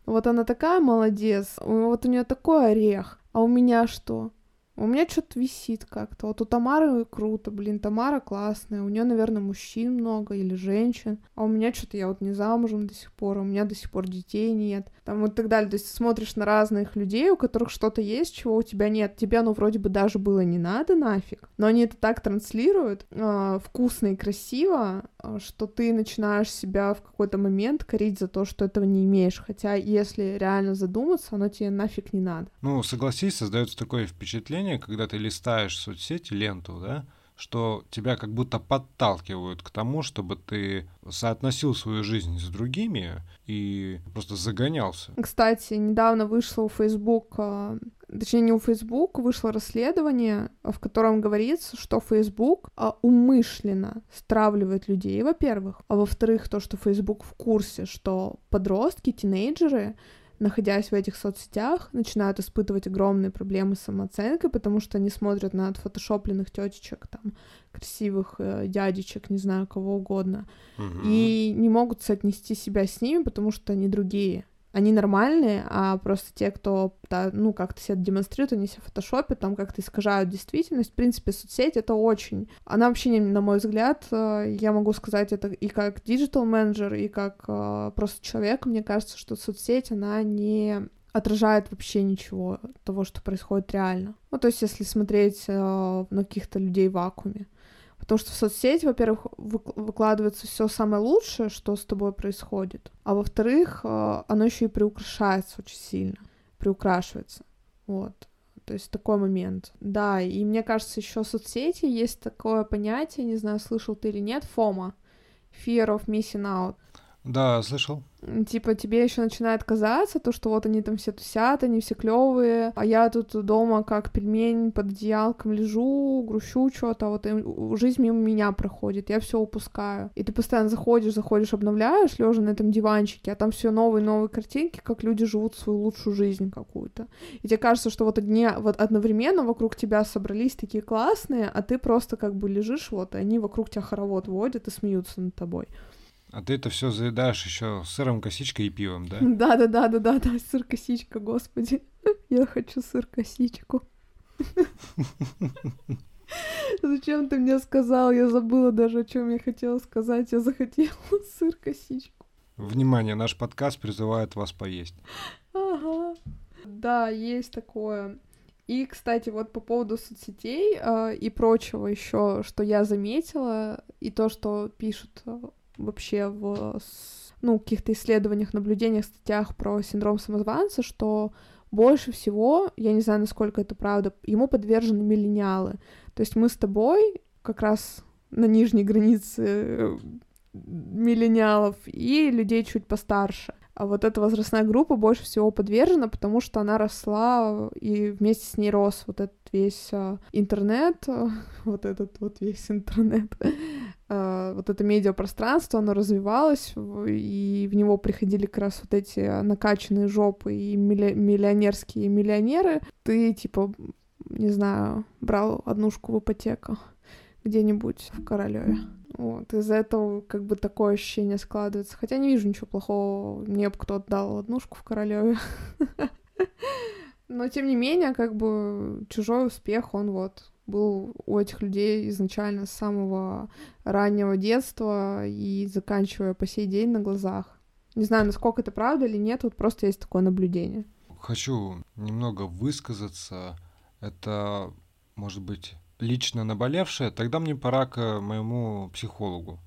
Вот она такая молодец, вот у нее такой орех. А у меня что? У меня что-то висит как-то. Вот у Тамары круто, блин, Тамара классная. У нее, наверное, мужчин много или женщин. А у меня что-то я вот не замужем до сих пор, у меня до сих пор детей нет. Там вот так далее. То есть смотришь на разных людей, у которых что-то есть, чего у тебя нет. Тебе оно вроде бы даже было не надо нафиг. Но они это так транслируют э, вкусно и красиво, э, что ты начинаешь себя в какой-то момент корить за то, что этого не имеешь. Хотя, если реально задуматься, оно тебе нафиг не надо. Ну, согласись, создается такое впечатление, ощущение, когда ты листаешь соцсети, ленту, да, что тебя как будто подталкивают к тому, чтобы ты соотносил свою жизнь с другими и просто загонялся. Кстати, недавно вышло у Facebook, а, точнее не у Facebook, вышло расследование, в котором говорится, что Facebook а, умышленно стравливает людей, во-первых, а во-вторых, то, что Facebook в курсе, что подростки, тинейджеры находясь в этих соцсетях, начинают испытывать огромные проблемы с самооценкой, потому что они смотрят на отфотошопленных тетечек, там, красивых э, дядечек, не знаю, кого угодно, угу. и не могут соотнести себя с ними, потому что они другие они нормальные, а просто те, кто, да, ну, как-то себя демонстрируют, они себя фотошопят, там как-то искажают действительность. В принципе, соцсеть — это очень... Она вообще, на мой взгляд, э, я могу сказать это и как digital-менеджер, и как э, просто человек, мне кажется, что соцсеть, она не отражает вообще ничего того, что происходит реально. Ну, то есть, если смотреть э, на каких-то людей в вакууме. Потому что в соцсети, во-первых, выкладывается все самое лучшее, что с тобой происходит, а во-вторых, э, оно еще и приукрашается очень сильно, приукрашивается. Вот. То есть такой момент. Да, и мне кажется, еще в соцсети есть такое понятие, не знаю, слышал ты или нет, фома. Fear of missing out. Да, слышал. Типа тебе еще начинает казаться то, что вот они там все тусят, они все клевые, а я тут дома как пельмень под одеялком лежу, грущу что-то, вот жизнь мимо меня проходит, я все упускаю. И ты постоянно заходишь, заходишь, обновляешь, лежа на этом диванчике, а там все новые новые картинки, как люди живут свою лучшую жизнь какую-то. И тебе кажется, что вот одни вот одновременно вокруг тебя собрались такие классные, а ты просто как бы лежишь вот, и они вокруг тебя хоровод водят и смеются над тобой. А ты это все заедаешь еще сыром, косичкой и пивом, да? Да, да, да, да, да, да, сыр косичка, господи. Я хочу сыр косичку. Зачем ты мне сказал? Я забыла даже, о чем я хотела сказать. Я захотела сыр косичку. Внимание, наш подкаст призывает вас поесть. Ага. Да, есть такое. И, кстати, вот по поводу соцсетей э, и прочего еще, что я заметила, и то, что пишут вообще в ну, каких-то исследованиях, наблюдениях, статьях про синдром самозванца, что больше всего, я не знаю, насколько это правда, ему подвержены миллениалы. То есть мы с тобой как раз на нижней границе э, миллениалов и людей чуть постарше. А вот эта возрастная группа больше всего подвержена, потому что она росла, и вместе с ней рос вот этот весь а, интернет, вот этот вот весь интернет, а, вот это медиапространство, оно развивалось, и в него приходили как раз вот эти накачанные жопы и миллионерские миллионеры. Ты, типа, не знаю, брал однушку в ипотеку где-нибудь в Королеве. Вот, из-за этого как бы такое ощущение складывается. Хотя не вижу ничего плохого. Мне бы кто-то дал однушку в Королеве. Но, тем не менее, как бы чужой успех, он вот был у этих людей изначально с самого раннего детства и заканчивая по сей день на глазах. Не знаю, насколько это правда или нет, вот просто есть такое наблюдение. Хочу немного высказаться. Это, может быть, лично наболевшее, тогда мне пора к моему психологу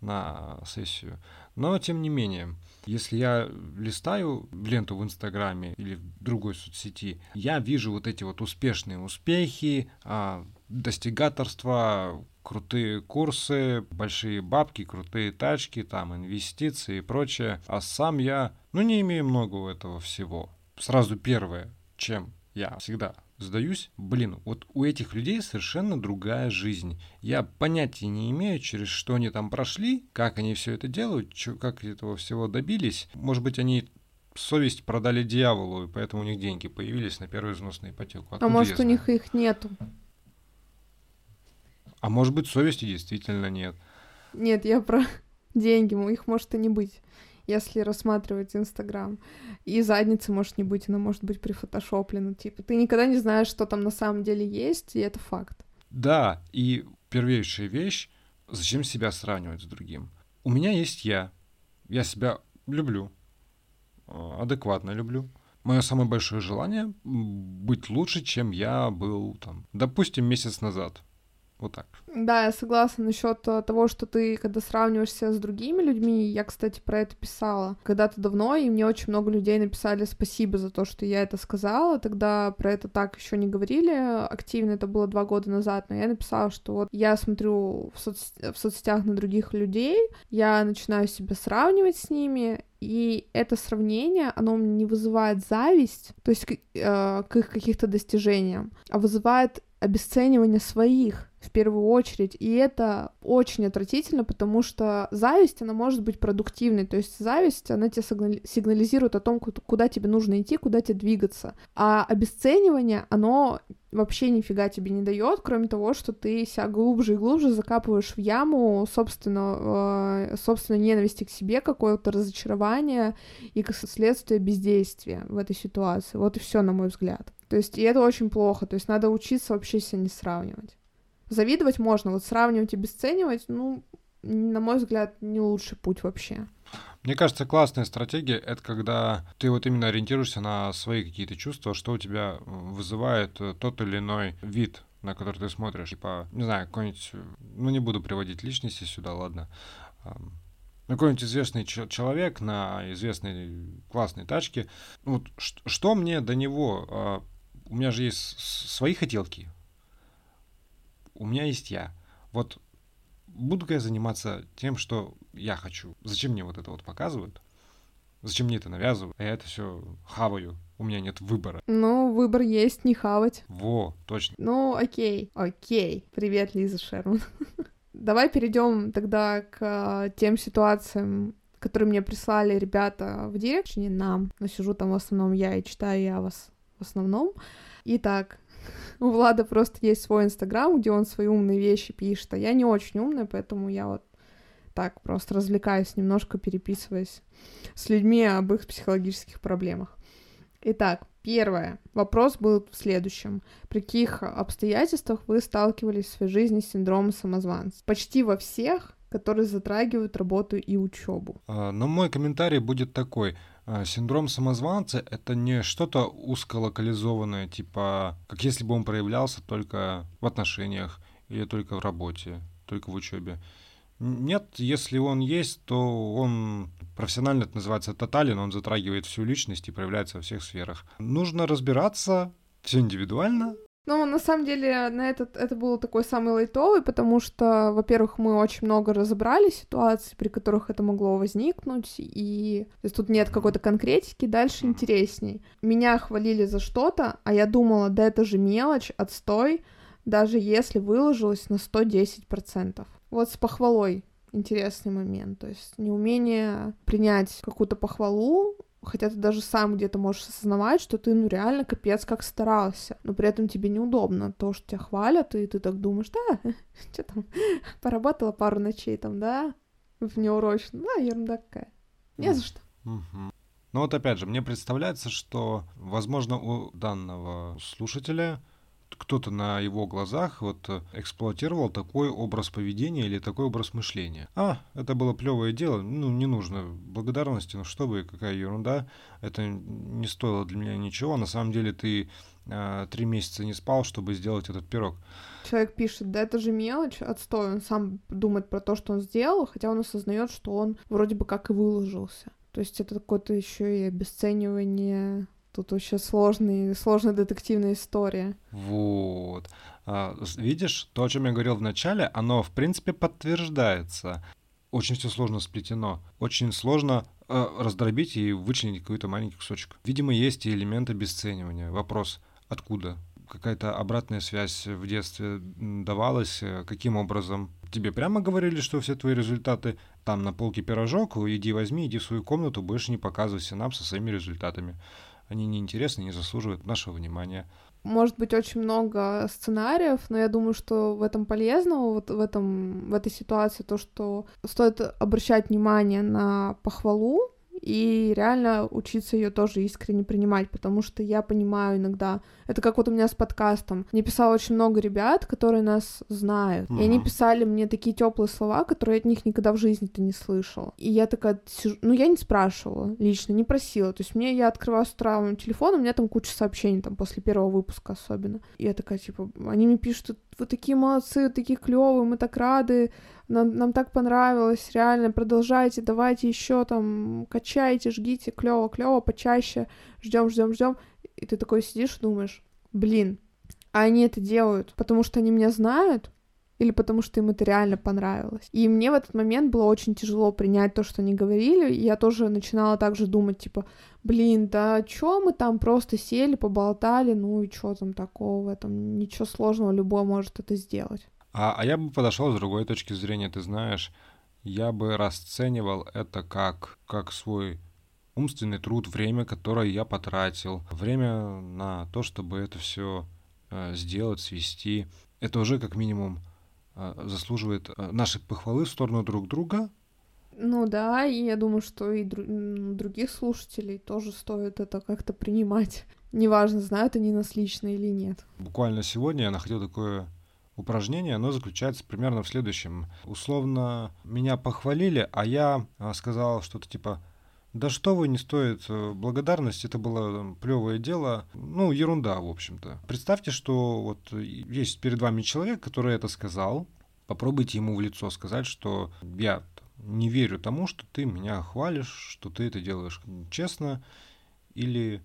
на сессию. Но, тем не менее, если я листаю ленту в Инстаграме или в другой соцсети, я вижу вот эти вот успешные успехи, а, достигаторства, крутые курсы, большие бабки, крутые тачки, там инвестиции и прочее. А сам я, ну, не имею много этого всего. Сразу первое, чем я всегда задаюсь, блин, вот у этих людей совершенно другая жизнь. Я понятия не имею, через что они там прошли, как они все это делают, чё, как этого всего добились. Может быть, они совесть продали дьяволу, и поэтому у них деньги появились на первый взнос на ипотеку. А Откуда а может, у них их нету? А может быть, совести действительно нет. Нет, я про деньги, их может и не быть если рассматривать Инстаграм. И задницы может не быть, она может быть прифотошоплена. Типа, ты никогда не знаешь, что там на самом деле есть, и это факт. Да, и первейшая вещь, зачем себя сравнивать с другим? У меня есть я. Я себя люблю. А, адекватно люблю. Мое самое большое желание быть лучше, чем я был там, допустим, месяц назад. Вот так. Да, я согласна насчет э, того, что ты, когда сравниваешься с другими людьми, я, кстати, про это писала когда-то давно, и мне очень много людей написали спасибо за то, что я это сказала. Тогда про это так еще не говорили активно, это было два года назад, но я написала, что вот я смотрю в, соц... в соцсетях на других людей, я начинаю себя сравнивать с ними, и это сравнение, оно не вызывает зависть, то есть к, э, к их каких-то достижениям, а вызывает обесценивание своих в первую очередь. И это очень отвратительно, потому что зависть, она может быть продуктивной. То есть зависть, она тебе сигнализирует о том, куда тебе нужно идти, куда тебе двигаться. А обесценивание, оно вообще нифига тебе не дает, кроме того, что ты себя глубже и глубже закапываешь в яму собственно, э, собственно ненависти к себе, какое-то разочарование и как следствие бездействия в этой ситуации. Вот и все, на мой взгляд. То есть, и это очень плохо. То есть, надо учиться вообще себя не сравнивать. Завидовать можно, вот сравнивать и обесценивать, ну, на мой взгляд, не лучший путь вообще. Мне кажется, классная стратегия — это когда ты вот именно ориентируешься на свои какие-то чувства, что у тебя вызывает э, тот или иной вид, на который ты смотришь. Типа, не знаю, какой-нибудь... Ну, не буду приводить личности сюда, ладно. Какой-нибудь известный человек на известной классной тачке. Вот что мне до него? А, у меня же есть свои хотелки, у меня есть я. Вот буду-ка я заниматься тем, что я хочу. Зачем мне вот это вот показывают? Зачем мне это навязывают? А я это все хаваю. У меня нет выбора. Ну, выбор есть, не хавать. Во, точно. Ну, окей, окей. Привет, Лиза Шерман. Давай перейдем тогда к тем ситуациям, которые мне прислали ребята в директ, не нам, но сижу там в основном я и читаю я вас в основном. Итак, у Влада просто есть свой Инстаграм, где он свои умные вещи пишет, а я не очень умная, поэтому я вот так просто развлекаюсь, немножко переписываясь с людьми об их психологических проблемах. Итак, первое. Вопрос был в следующем. При каких обстоятельствах вы сталкивались в своей жизни с синдромом самозванца? Почти во всех, которые затрагивают работу и учебу. А, но мой комментарий будет такой. А, синдром самозванца — это не что-то узколокализованное, типа, как если бы он проявлялся только в отношениях или только в работе, только в учебе. Нет, если он есть, то он профессионально это называется тотален, он затрагивает всю личность и проявляется во всех сферах. Нужно разбираться, все индивидуально, ну, на самом деле, на этот, это был такой самый лайтовый, потому что, во-первых, мы очень много разобрали ситуаций, при которых это могло возникнуть, и то есть тут нет какой-то конкретики, дальше интересней. Меня хвалили за что-то, а я думала, да это же мелочь, отстой, даже если выложилось на 110%. Вот с похвалой интересный момент, то есть неумение принять какую-то похвалу, хотя ты даже сам где-то можешь осознавать, что ты, ну, реально капец как старался, но при этом тебе неудобно то, что тебя хвалят, и ты так думаешь, да, что там, поработала пару ночей там, да, в неурочно, да, ерунда какая, не за что. Ну вот опять же, мне представляется, что, возможно, у данного слушателя кто-то на его глазах вот э, эксплуатировал такой образ поведения или такой образ мышления. А, это было плевое дело, ну, не нужно благодарности, ну что вы, какая ерунда, это не стоило для меня ничего, на самом деле ты э, три месяца не спал, чтобы сделать этот пирог. Человек пишет, да это же мелочь, отстой, он сам думает про то, что он сделал, хотя он осознает, что он вроде бы как и выложился. То есть это какое-то еще и обесценивание Тут вообще сложный, сложная детективная история. Вот. А, видишь, то, о чем я говорил в начале, оно, в принципе, подтверждается. Очень все сложно сплетено. Очень сложно э, раздробить и вычленить какой-то маленький кусочек. Видимо, есть и элемент обесценивания. Вопрос, откуда? Какая-то обратная связь в детстве давалась? Каким образом? Тебе прямо говорили, что все твои результаты там на полке пирожок, иди возьми, иди в свою комнату, больше не показывайся нам со своими результатами они неинтересны, не заслуживают нашего внимания. Может быть очень много сценариев, но я думаю, что в этом полезного, вот в, этом, в этой ситуации то, что стоит обращать внимание на похвалу, и реально учиться ее тоже искренне принимать, потому что я понимаю иногда, это как вот у меня с подкастом, мне писало очень много ребят, которые нас знают, uh-huh. и они писали мне такие теплые слова, которые я от них никогда в жизни-то не слышала, и я такая сижу, ну я не спрашивала лично, не просила, то есть мне я открываю с утра телефон, у меня там куча сообщений там после первого выпуска особенно, и я такая типа, они мне пишут, вы такие молодцы, такие клевые, мы так рады, нам, нам так понравилось, реально, продолжайте, давайте еще там, качайте, жгите, клево, клево, почаще, ждем, ждем, ждем. И ты такой сидишь думаешь, блин, а они это делают, потому что они меня знают, или потому что им это реально понравилось. И мне в этот момент было очень тяжело принять то, что они говорили, и я тоже начинала также думать, типа, блин, да чё мы там просто сели, поболтали, ну и чё там такого в этом, ничего сложного, любой может это сделать. А, а я бы подошел с другой точки зрения, ты знаешь, я бы расценивал это как, как свой умственный труд, время, которое я потратил, время на то, чтобы это все э, сделать, свести. Это уже как минимум э, заслуживает э, нашей похвалы в сторону друг друга. Ну да, и я думаю, что и дру- других слушателей тоже стоит это как-то принимать. Неважно, знают они нас лично или нет. Буквально сегодня я находил такое упражнение, оно заключается примерно в следующем. Условно, меня похвалили, а я а, сказал что-то типа да что вы, не стоит э, благодарность, это было плевое дело, ну, ерунда, в общем-то. Представьте, что вот есть перед вами человек, который это сказал, попробуйте ему в лицо сказать, что я не верю тому, что ты меня хвалишь, что ты это делаешь честно, или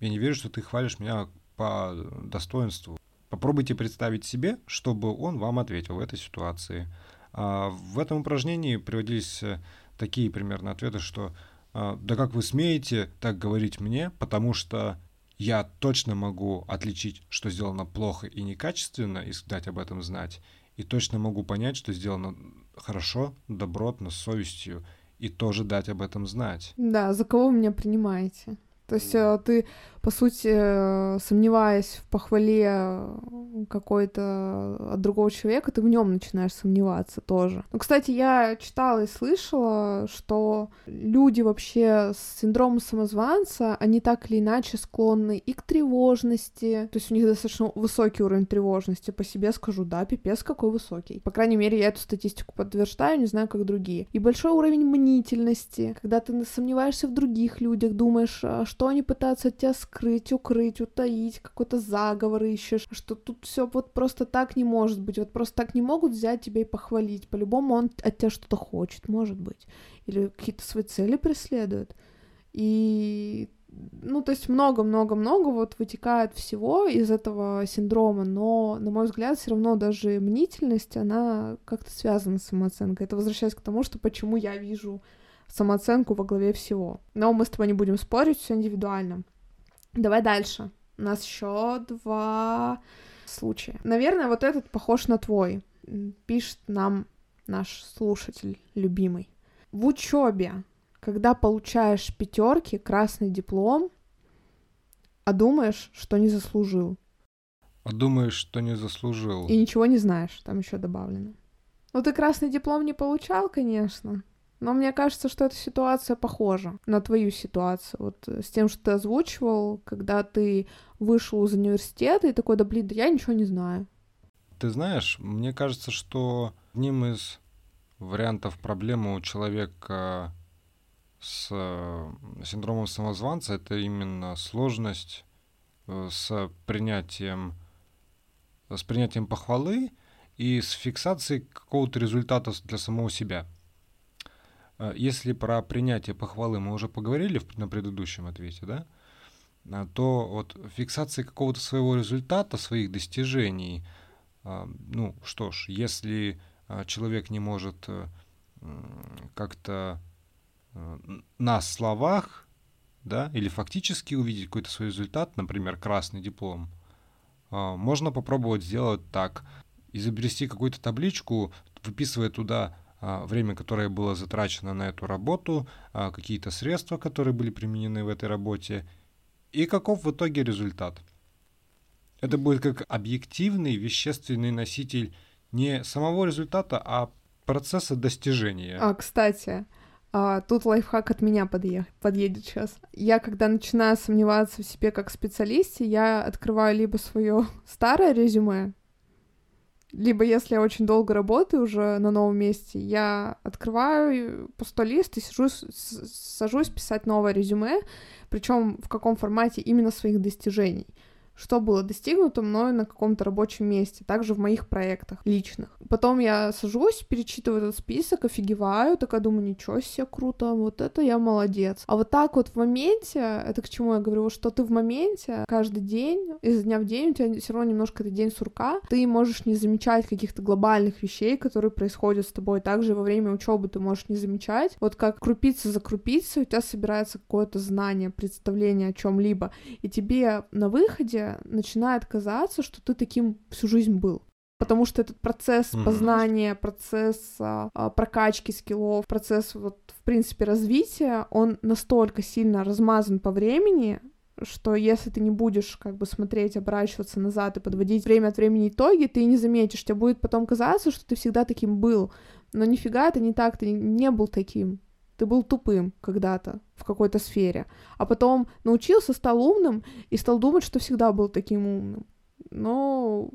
я не верю, что ты хвалишь меня по достоинству. Попробуйте представить себе, чтобы он вам ответил в этой ситуации. А в этом упражнении приводились э, такие примерно ответы, что «А, «Да как вы смеете так говорить мне, потому что я точно могу отличить, что сделано плохо и некачественно, и дать об этом знать, и точно могу понять, что сделано хорошо, добротно, с совестью, и тоже дать об этом знать». Да, за кого вы меня принимаете? То есть э, ты по сути, э, сомневаясь в похвале э, какой-то от другого человека, ты в нем начинаешь сомневаться тоже. Ну, кстати, я читала и слышала, что люди вообще с синдромом самозванца, они так или иначе склонны и к тревожности, то есть у них достаточно высокий уровень тревожности, по себе скажу, да, пипец какой высокий. По крайней мере, я эту статистику подтверждаю, не знаю, как другие. И большой уровень мнительности, когда ты сомневаешься в других людях, думаешь, а что они пытаются от тебя скрыть, скрыть, укрыть, утаить, какой-то заговор ищешь, что тут все вот просто так не может быть, вот просто так не могут взять тебя и похвалить. По-любому он от тебя что-то хочет, может быть, или какие-то свои цели преследует. И ну, то есть много-много-много вот вытекает всего из этого синдрома, но, на мой взгляд, все равно даже мнительность, она как-то связана с самооценкой. Это возвращаясь к тому, что почему я вижу самооценку во главе всего. Но мы с тобой не будем спорить, все индивидуально. Давай дальше. У нас еще два случая. Наверное, вот этот похож на твой. Пишет нам наш слушатель любимый. В учебе, когда получаешь пятерки, красный диплом, а думаешь, что не заслужил. А думаешь, что не заслужил. И ничего не знаешь, там еще добавлено. Ну ты красный диплом не получал, конечно. Но мне кажется, что эта ситуация похожа на твою ситуацию. Вот с тем, что ты озвучивал, когда ты вышел из университета и такой, да блин, да я ничего не знаю. Ты знаешь, мне кажется, что одним из вариантов проблемы у человека с э, синдромом самозванца это именно сложность э, с принятием с принятием похвалы и с фиксацией какого-то результата для самого себя. Э, если про принятие похвалы мы уже поговорили на предыдущем ответе, да, то вот фиксация какого-то своего результата, своих достижений, ну что ж, если человек не может как-то Э, на словах, да, или фактически увидеть какой-то свой результат, например, красный диплом, можно попробовать сделать так. Изобрести какую-то табличку, выписывая туда время, которое было затрачено на эту работу, а, какие-то средства, которые были применены в этой работе, и каков в итоге результат. Это будет как объективный вещественный носитель не самого результата, а процесса достижения. А, кстати, а, тут лайфхак от меня подъедет сейчас. Я, когда начинаю сомневаться в себе как специалисте, я открываю либо свое старое резюме, либо если я очень долго работаю уже на новом месте, я открываю пустой лист и сижусь, сажусь писать новое резюме, причем в каком формате именно своих достижений что было достигнуто мною на каком-то рабочем месте, также в моих проектах личных. Потом я сажусь, перечитываю этот список, офигеваю, такая думаю, ничего себе, круто, вот это я молодец. А вот так вот в моменте, это к чему я говорю, что ты в моменте каждый день, из дня в день, у тебя все равно немножко это день сурка, ты можешь не замечать каких-то глобальных вещей, которые происходят с тобой. Также во время учебы ты можешь не замечать. Вот как крупица за крупицей у тебя собирается какое-то знание, представление о чем-либо, и тебе на выходе начинает казаться, что ты таким всю жизнь был. Потому что этот процесс mm-hmm. познания, процесс а, а, прокачки скиллов, процесс вот в принципе развития, он настолько сильно размазан по времени, что если ты не будешь как бы смотреть, оборачиваться назад и подводить время от времени итоги, ты не заметишь, тебе будет потом казаться, что ты всегда таким был. Но нифига это не так, ты не был таким ты был тупым когда-то в какой-то сфере, а потом научился, стал умным и стал думать, что всегда был таким умным. Но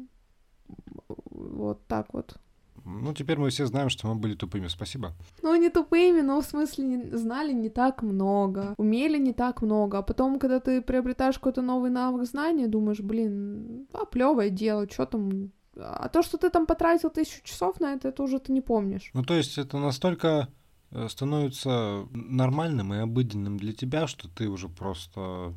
вот так вот. Ну, теперь мы все знаем, что мы были тупыми. Спасибо. Ну, не тупыми, но в смысле не, знали не так много, умели не так много. А потом, когда ты приобретаешь какой-то новый навык знания, думаешь, блин, а плевое дело, что там. А то, что ты там потратил тысячу часов на это, это уже ты не помнишь. Ну, то есть это настолько становится нормальным и обыденным для тебя, что ты уже просто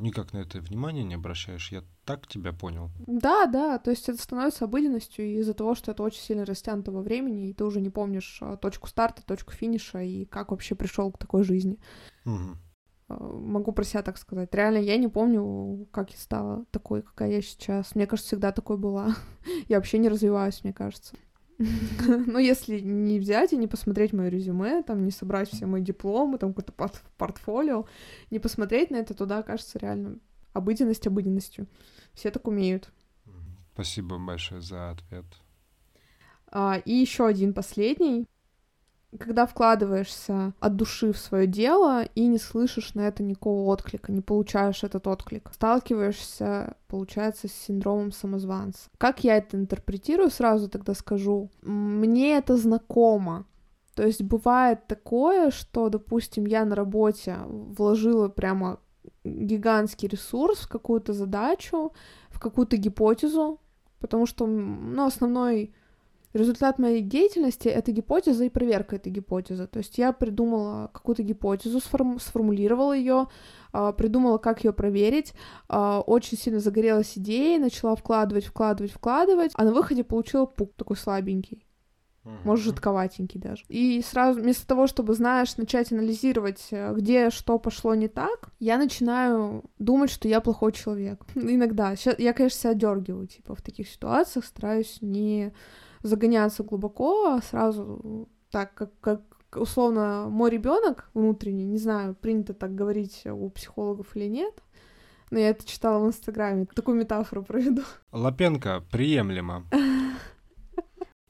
никак на это внимание не обращаешь. Я так тебя понял. Да, да, то есть это становится обыденностью из-за того, что это очень сильно растянуто во времени, и ты уже не помнишь а, точку старта, точку финиша и как вообще пришел к такой жизни. Угу. Могу про себя так сказать. Реально, я не помню, как я стала такой, какая я сейчас. Мне кажется, всегда такой была. я вообще не развиваюсь, мне кажется. Ну, если не взять и не посмотреть мое резюме, там, не собрать все мои дипломы, там, какое-то портфолио, не посмотреть на это, туда кажется реально обыденность обыденностью. Все так умеют. Спасибо большое за ответ. А, и еще один последний когда вкладываешься от души в свое дело и не слышишь на это никакого отклика, не получаешь этот отклик, сталкиваешься, получается, с синдромом самозванца. Как я это интерпретирую, сразу тогда скажу. Мне это знакомо. То есть бывает такое, что, допустим, я на работе вложила прямо гигантский ресурс в какую-то задачу, в какую-то гипотезу, потому что, ну, основной Результат моей деятельности — это гипотеза и проверка этой гипотезы. То есть я придумала какую-то гипотезу, сформ- сформулировала ее, э, придумала, как ее проверить, э, очень сильно загорелась идеей, начала вкладывать, вкладывать, вкладывать, а на выходе получила пук такой слабенький. Может, жидковатенький даже. И сразу, вместо того, чтобы, знаешь, начать анализировать, э, где что пошло не так, я начинаю думать, что я плохой человек. Иногда. Сейчас, я, конечно, себя дергиваю, типа, в таких ситуациях, стараюсь не загоняться глубоко, а сразу так, как, как условно мой ребенок внутренний, не знаю, принято так говорить у психологов или нет, но я это читала в Инстаграме, такую метафору проведу. Лапенко, приемлемо.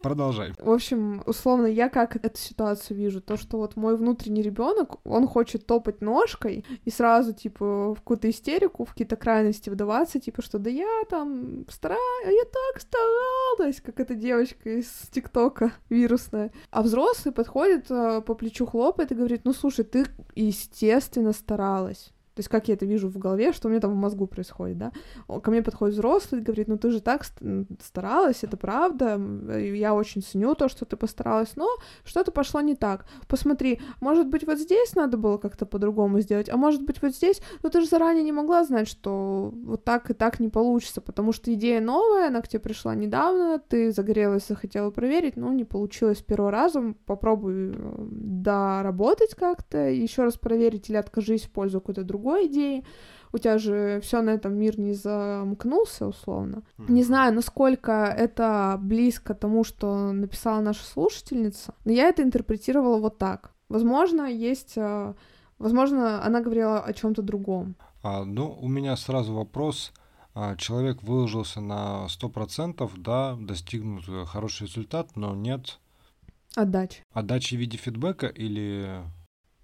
Продолжай. В общем, условно, я как эту ситуацию вижу, то, что вот мой внутренний ребенок, он хочет топать ножкой и сразу, типа, в какую-то истерику, в какие-то крайности вдаваться, типа, что да я там стараюсь, я так старалась, как эта девочка из ТикТока вирусная. А взрослый подходит, э, по плечу хлопает и говорит, ну, слушай, ты, естественно, старалась то есть как я это вижу в голове, что у меня там в мозгу происходит, да. Ко мне подходит взрослый говорит, ну ты же так старалась, это правда, я очень ценю то, что ты постаралась, но что-то пошло не так. Посмотри, может быть, вот здесь надо было как-то по-другому сделать, а может быть, вот здесь, но ты же заранее не могла знать, что вот так и так не получится, потому что идея новая, она к тебе пришла недавно, ты загорелась, захотела проверить, но не получилось с первого раза, попробуй э, доработать как-то, еще раз проверить или откажись в пользу какой-то другой идеи, у тебя же все на этом мир не замкнулся, условно. Mm-hmm. Не знаю, насколько это близко тому, что написала наша слушательница, но я это интерпретировала вот так. Возможно, есть... Э, возможно, она говорила о чем то другом. А, ну, у меня сразу вопрос. А, человек выложился на 100%, да, достигнут э, хороший результат, но нет... Отдачи. Отдачи в виде фидбэка или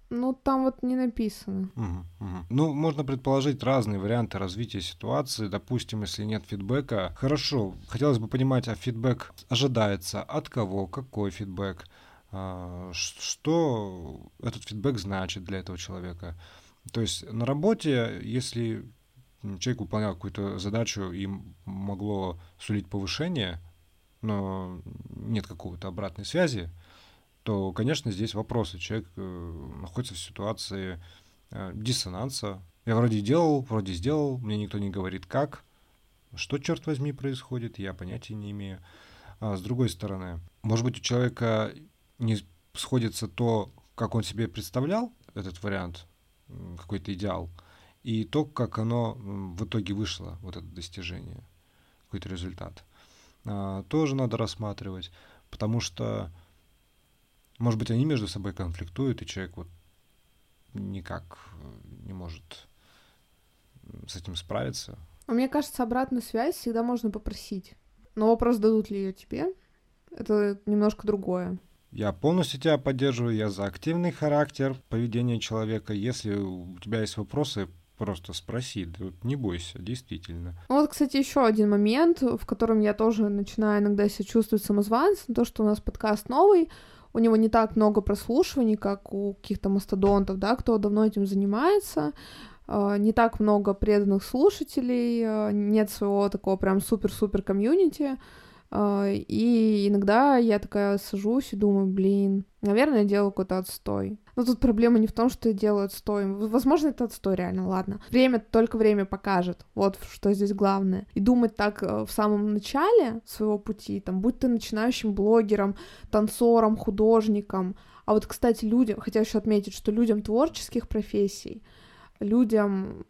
ну, там вот не написано. Угу, угу. Ну, можно предположить разные варианты развития ситуации. Допустим, если нет фидбэка. Хорошо, хотелось бы понимать, а фидбэк ожидается от кого, какой фидбэк, а, что этот фидбэк значит для этого человека. То есть на работе, если человек выполнял какую-то задачу и могло сулить повышение, но нет какого-то обратной связи, то, конечно, здесь вопросы. Человек э, находится в ситуации э, диссонанса. Я вроде делал, вроде сделал, мне никто не говорит как. Что, черт возьми, происходит, я понятия не имею. А с другой стороны, может быть, у человека не сходится то, как он себе представлял этот вариант, какой-то идеал, и то, как оно в итоге вышло, вот это достижение, какой-то результат. А, тоже надо рассматривать, потому что может быть, они между собой конфликтуют, и человек вот никак э, не может с этим справиться. А мне кажется, обратную связь всегда можно попросить. Но вопрос, дадут ли ее тебе, это немножко другое. Я полностью тебя поддерживаю, я за активный характер поведения человека. Если у тебя есть вопросы, просто спроси, не бойся, действительно. Ну вот, кстати, еще один момент, в котором я тоже начинаю иногда себя чувствовать самозванцем, то, что у нас подкаст новый, у него не так много прослушиваний, как у каких-то мастодонтов, да, кто давно этим занимается, а, не так много преданных слушателей, а, нет своего такого прям супер-супер комьюнити, а, и иногда я такая сажусь и думаю, блин, наверное, я делаю какой-то отстой. Но тут проблема не в том, что я делаю отстой. Возможно, это отстой реально, ладно. Время, только время покажет. Вот что здесь главное. И думать так э, в самом начале своего пути, там, будь ты начинающим блогером, танцором, художником. А вот, кстати, людям, хотя еще отметить, что людям творческих профессий, людям,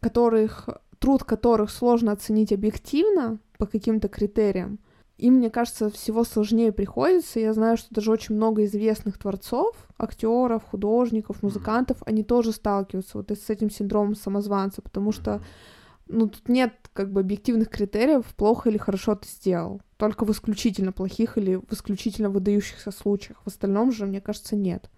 которых труд которых сложно оценить объективно по каким-то критериям, им, мне кажется, всего сложнее приходится. Я знаю, что даже очень много известных творцов, актеров, художников, музыкантов, они тоже сталкиваются вот с этим синдромом самозванца, потому что ну, тут нет как бы объективных критериев, плохо или хорошо ты сделал. Только в исключительно плохих или в исключительно выдающихся случаях. В остальном же, мне кажется, нет.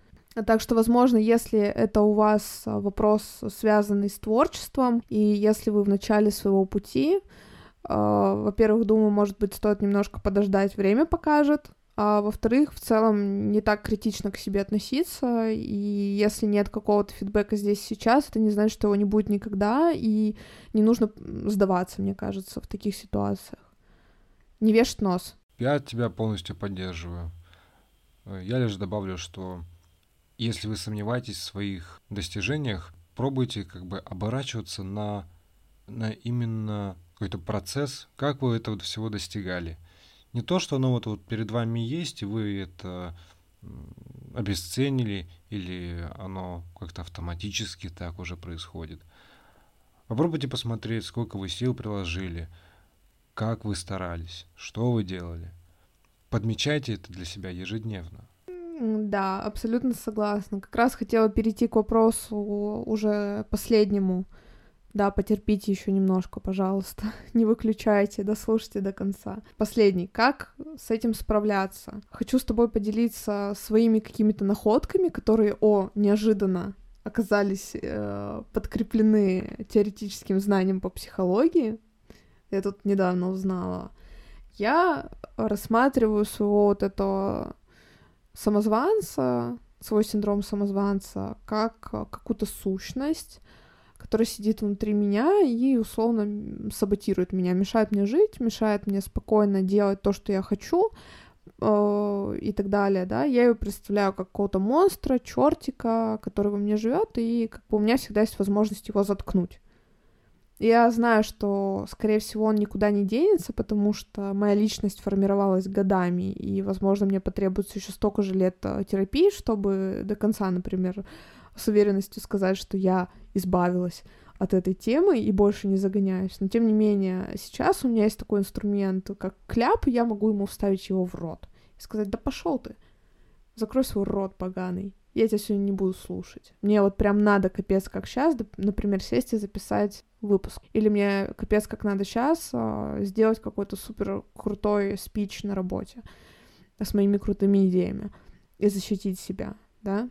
Так что, возможно, если это у вас вопрос, связанный с творчеством, и если вы в начале своего пути, а, во-первых, думаю, может быть, стоит немножко подождать, время покажет. А во-вторых, в целом не так критично к себе относиться, и если нет какого-то фидбэка здесь сейчас, это не значит, что его не будет никогда, и не нужно сдаваться, мне кажется, в таких ситуациях. Не вешать нос. Я тебя полностью поддерживаю. Я лишь добавлю, что если вы сомневаетесь в своих достижениях, пробуйте как бы оборачиваться на, на именно какой-то процесс, как вы этого всего достигали. Не то, что оно вот, вот перед вами есть, и вы это обесценили, или оно как-то автоматически так уже происходит. Попробуйте посмотреть, сколько вы сил приложили, как вы старались, что вы делали. Подмечайте это для себя ежедневно. Да, абсолютно согласна. Как раз хотела перейти к вопросу уже последнему Да, потерпите еще немножко, пожалуйста. Не выключайте, дослушайте до конца. Последний. Как с этим справляться? Хочу с тобой поделиться своими какими-то находками, которые, о, неожиданно оказались э, подкреплены теоретическим знанием по психологии. Я тут недавно узнала. Я рассматриваю своего вот этого самозванца, свой синдром самозванца, как какую-то сущность, которая сидит внутри меня и условно саботирует меня, мешает мне жить, мешает мне спокойно делать то, что я хочу, э, и так далее, да, я ее представляю как какого-то монстра, чертика, который во мне живет, и как бы у меня всегда есть возможность его заткнуть. Я знаю, что, скорее всего, он никуда не денется, потому что моя личность формировалась годами, и, возможно, мне потребуется еще столько же лет э, терапии, чтобы до конца, например, с уверенностью сказать, что я избавилась от этой темы и больше не загоняюсь. Но, тем не менее, сейчас у меня есть такой инструмент, как кляп, и я могу ему вставить его в рот и сказать, да пошел ты, закрой свой рот поганый я тебя сегодня не буду слушать. Мне вот прям надо капец как сейчас, например, сесть и записать выпуск. Или мне капец как надо сейчас а, сделать какой-то супер крутой спич на работе с моими крутыми идеями и защитить себя, да?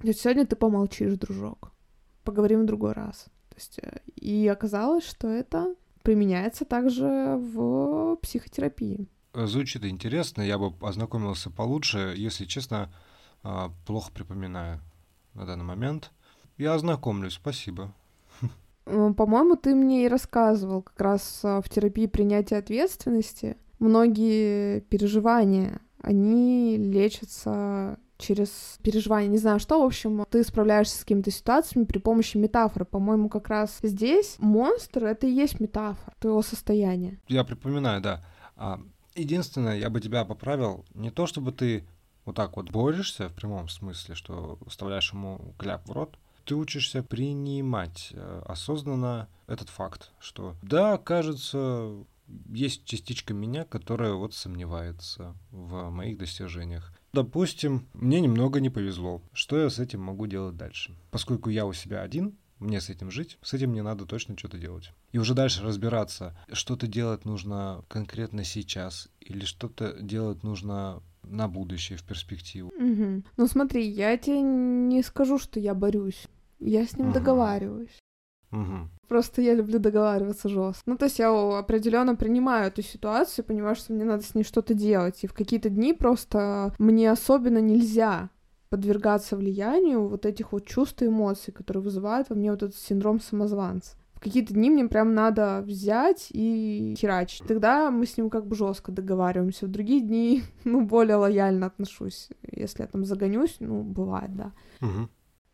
То есть сегодня ты помолчишь, дружок. Поговорим в другой раз. То есть, э, и оказалось, что это применяется также в психотерапии. Звучит интересно, я бы ознакомился получше. Если честно, а, плохо припоминаю на данный момент. Я ознакомлюсь, спасибо. По-моему, ты мне и рассказывал как раз а, в терапии принятия ответственности. Многие переживания, они лечатся через переживания, не знаю что, в общем, ты справляешься с какими-то ситуациями при помощи метафоры. По-моему, как раз здесь монстр — это и есть метафора твоего состояния. Я припоминаю, да. А, единственное, я бы тебя поправил, не то чтобы ты вот так вот борешься в прямом смысле, что вставляешь ему кляп в рот, ты учишься принимать э, осознанно этот факт, что да, кажется, есть частичка меня, которая вот сомневается в моих достижениях. Допустим, мне немного не повезло. Что я с этим могу делать дальше? Поскольку я у себя один, мне с этим жить, с этим мне надо точно что-то делать. И уже дальше разбираться, что-то делать нужно конкретно сейчас, или что-то делать нужно на будущее, в перспективу. Угу. Ну смотри, я тебе не скажу, что я борюсь. Я с ним угу. договариваюсь. Угу. Просто я люблю договариваться жестко. Ну, то есть я определенно принимаю эту ситуацию, понимаю, что мне надо с ней что-то делать. И в какие-то дни просто мне особенно нельзя подвергаться влиянию вот этих вот чувств и эмоций, которые вызывают во мне вот этот синдром самозванца какие-то дни мне прям надо взять и херачить. Тогда мы с ним как бы жестко договариваемся. В другие дни, ну, более лояльно отношусь. Если я там загонюсь, ну, бывает, да. Угу.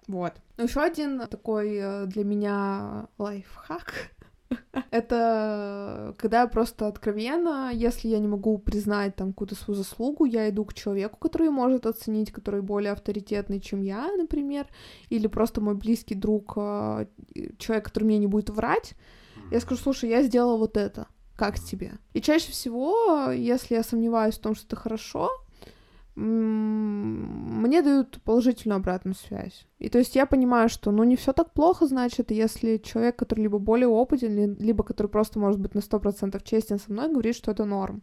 Вот. Еще один такой э, для меня лайфхак Это когда я просто откровенно, если я не могу признать там какую-то свою заслугу, я иду к человеку, который может оценить, который более авторитетный, чем я, например, или просто мой близкий друг, а, человек, который мне не будет врать. Я скажу, слушай, я сделала вот это, как тебе? И чаще всего, если я сомневаюсь в том, что это хорошо, мне дают положительную обратную связь. И то есть я понимаю, что ну не все так плохо, значит, если человек, который либо более опытен, либо который просто может быть на сто процентов честен со мной, говорит, что это норм.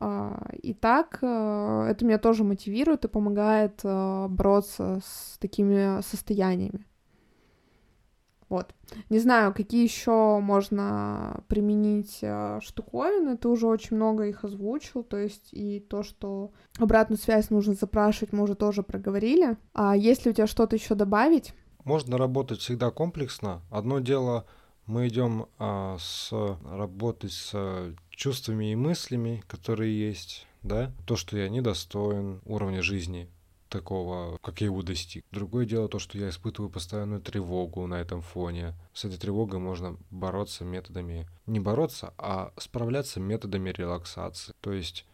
А, и так э, это меня тоже мотивирует и помогает э, бороться с такими состояниями. Вот. Не знаю, какие еще можно применить э, штуковины, ты уже очень много их озвучил, то есть и то, что обратную связь нужно запрашивать, мы уже тоже проговорили. А если у тебя что-то еще добавить? Можно работать всегда комплексно. Одно дело, мы идем а, с работать с чувствами и мыслями, которые есть, да, то, что я недостоин уровня жизни, такого, как я его достиг. Другое дело то, что я испытываю постоянную тревогу на этом фоне. С этой тревогой можно бороться методами, не бороться, а справляться методами релаксации. То есть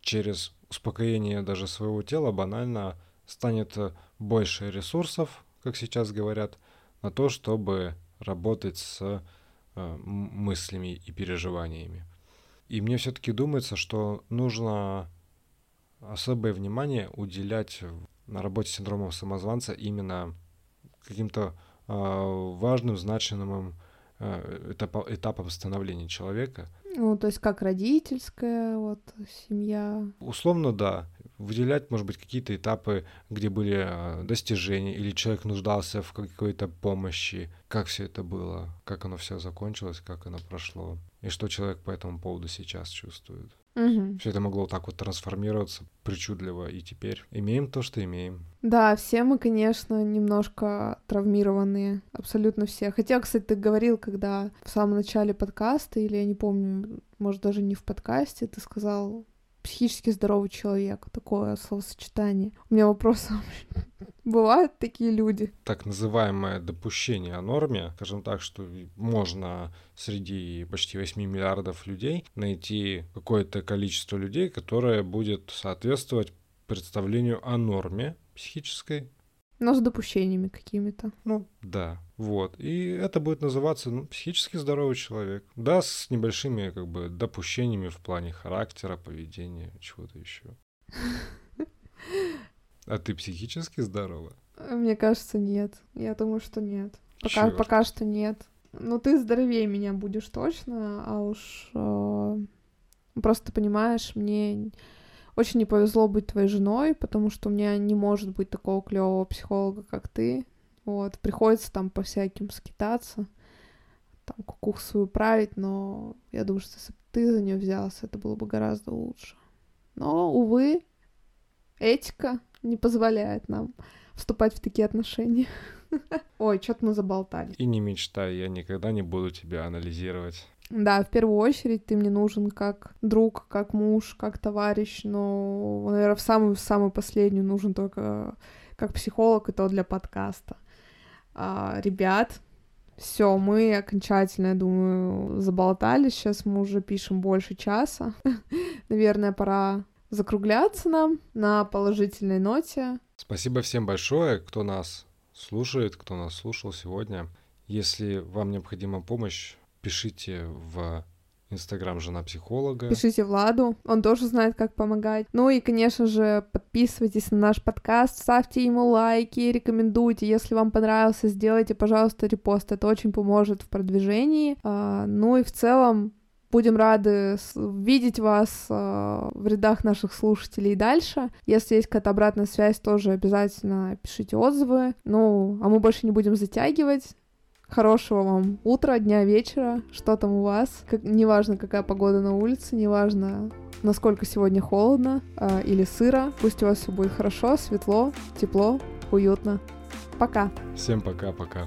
через успокоение даже своего тела банально станет больше ресурсов, как сейчас говорят, на то, чтобы работать с э, мыслями и переживаниями. И мне все-таки думается, что нужно особое внимание уделять на работе с синдромом самозванца именно каким-то а, важным, значимым э, этапом, этапом становления человека. Ну, то есть как родительская вот семья. Условно, да. Выделять, может быть, какие-то этапы, где были а, достижения, или человек нуждался в какой-то помощи, как все это было, как оно все закончилось, как оно прошло, и что человек по этому поводу сейчас чувствует. Угу. Все это могло вот так вот трансформироваться причудливо, и теперь имеем то, что имеем. Да, все мы, конечно, немножко травмированные, абсолютно все. Хотя, кстати, ты говорил, когда в самом начале подкаста, или я не помню, может, даже не в подкасте, ты сказал психически здоровый человек, такое словосочетание. У меня вопрос, бывают такие люди? Так называемое допущение о норме, скажем так, что можно среди почти 8 миллиардов людей найти какое-то количество людей, которое будет соответствовать представлению о норме психической, но с допущениями какими-то. Ну, да. Вот. И это будет называться ну, психически здоровый человек. Да, с небольшими как бы допущениями в плане характера, поведения, чего-то еще. А ты психически здорова? Мне кажется, нет. Я думаю, что нет. Пока, пока что нет. Ну, ты здоровее меня будешь точно, а уж э, просто понимаешь, мне очень не повезло быть твоей женой, потому что у меня не может быть такого клевого психолога, как ты. Вот, приходится там по всяким скитаться, там кукуху свою править, но я думаю, что если бы ты за нее взялся, это было бы гораздо лучше. Но, увы, этика не позволяет нам вступать в такие отношения. Ой, что-то мы заболтали. И не мечтай, я никогда не буду тебя анализировать. Да, в первую очередь ты мне нужен как друг, как муж, как товарищ, но, наверное, в самую самую последнюю нужен только как психолог, и то для подкаста. А, ребят, все, мы окончательно, я думаю, заболтались. Сейчас мы уже пишем больше часа. Наверное, пора закругляться нам на положительной ноте. Спасибо всем большое, кто нас слушает, кто нас слушал сегодня. Если вам необходима помощь, пишите в Инстаграм жена психолога. Пишите Владу, он тоже знает, как помогать. Ну и, конечно же, подписывайтесь на наш подкаст, ставьте ему лайки, рекомендуйте. Если вам понравился, сделайте, пожалуйста, репост. Это очень поможет в продвижении. А, ну и в целом Будем рады видеть вас э, в рядах наших слушателей дальше. Если есть какая-то обратная связь, тоже обязательно пишите отзывы. Ну, а мы больше не будем затягивать. Хорошего вам утра, дня, вечера, что там у вас. Как, неважно, какая погода на улице, неважно, насколько сегодня холодно э, или сыро. Пусть у вас все будет хорошо, светло, тепло, уютно. Пока. Всем пока-пока.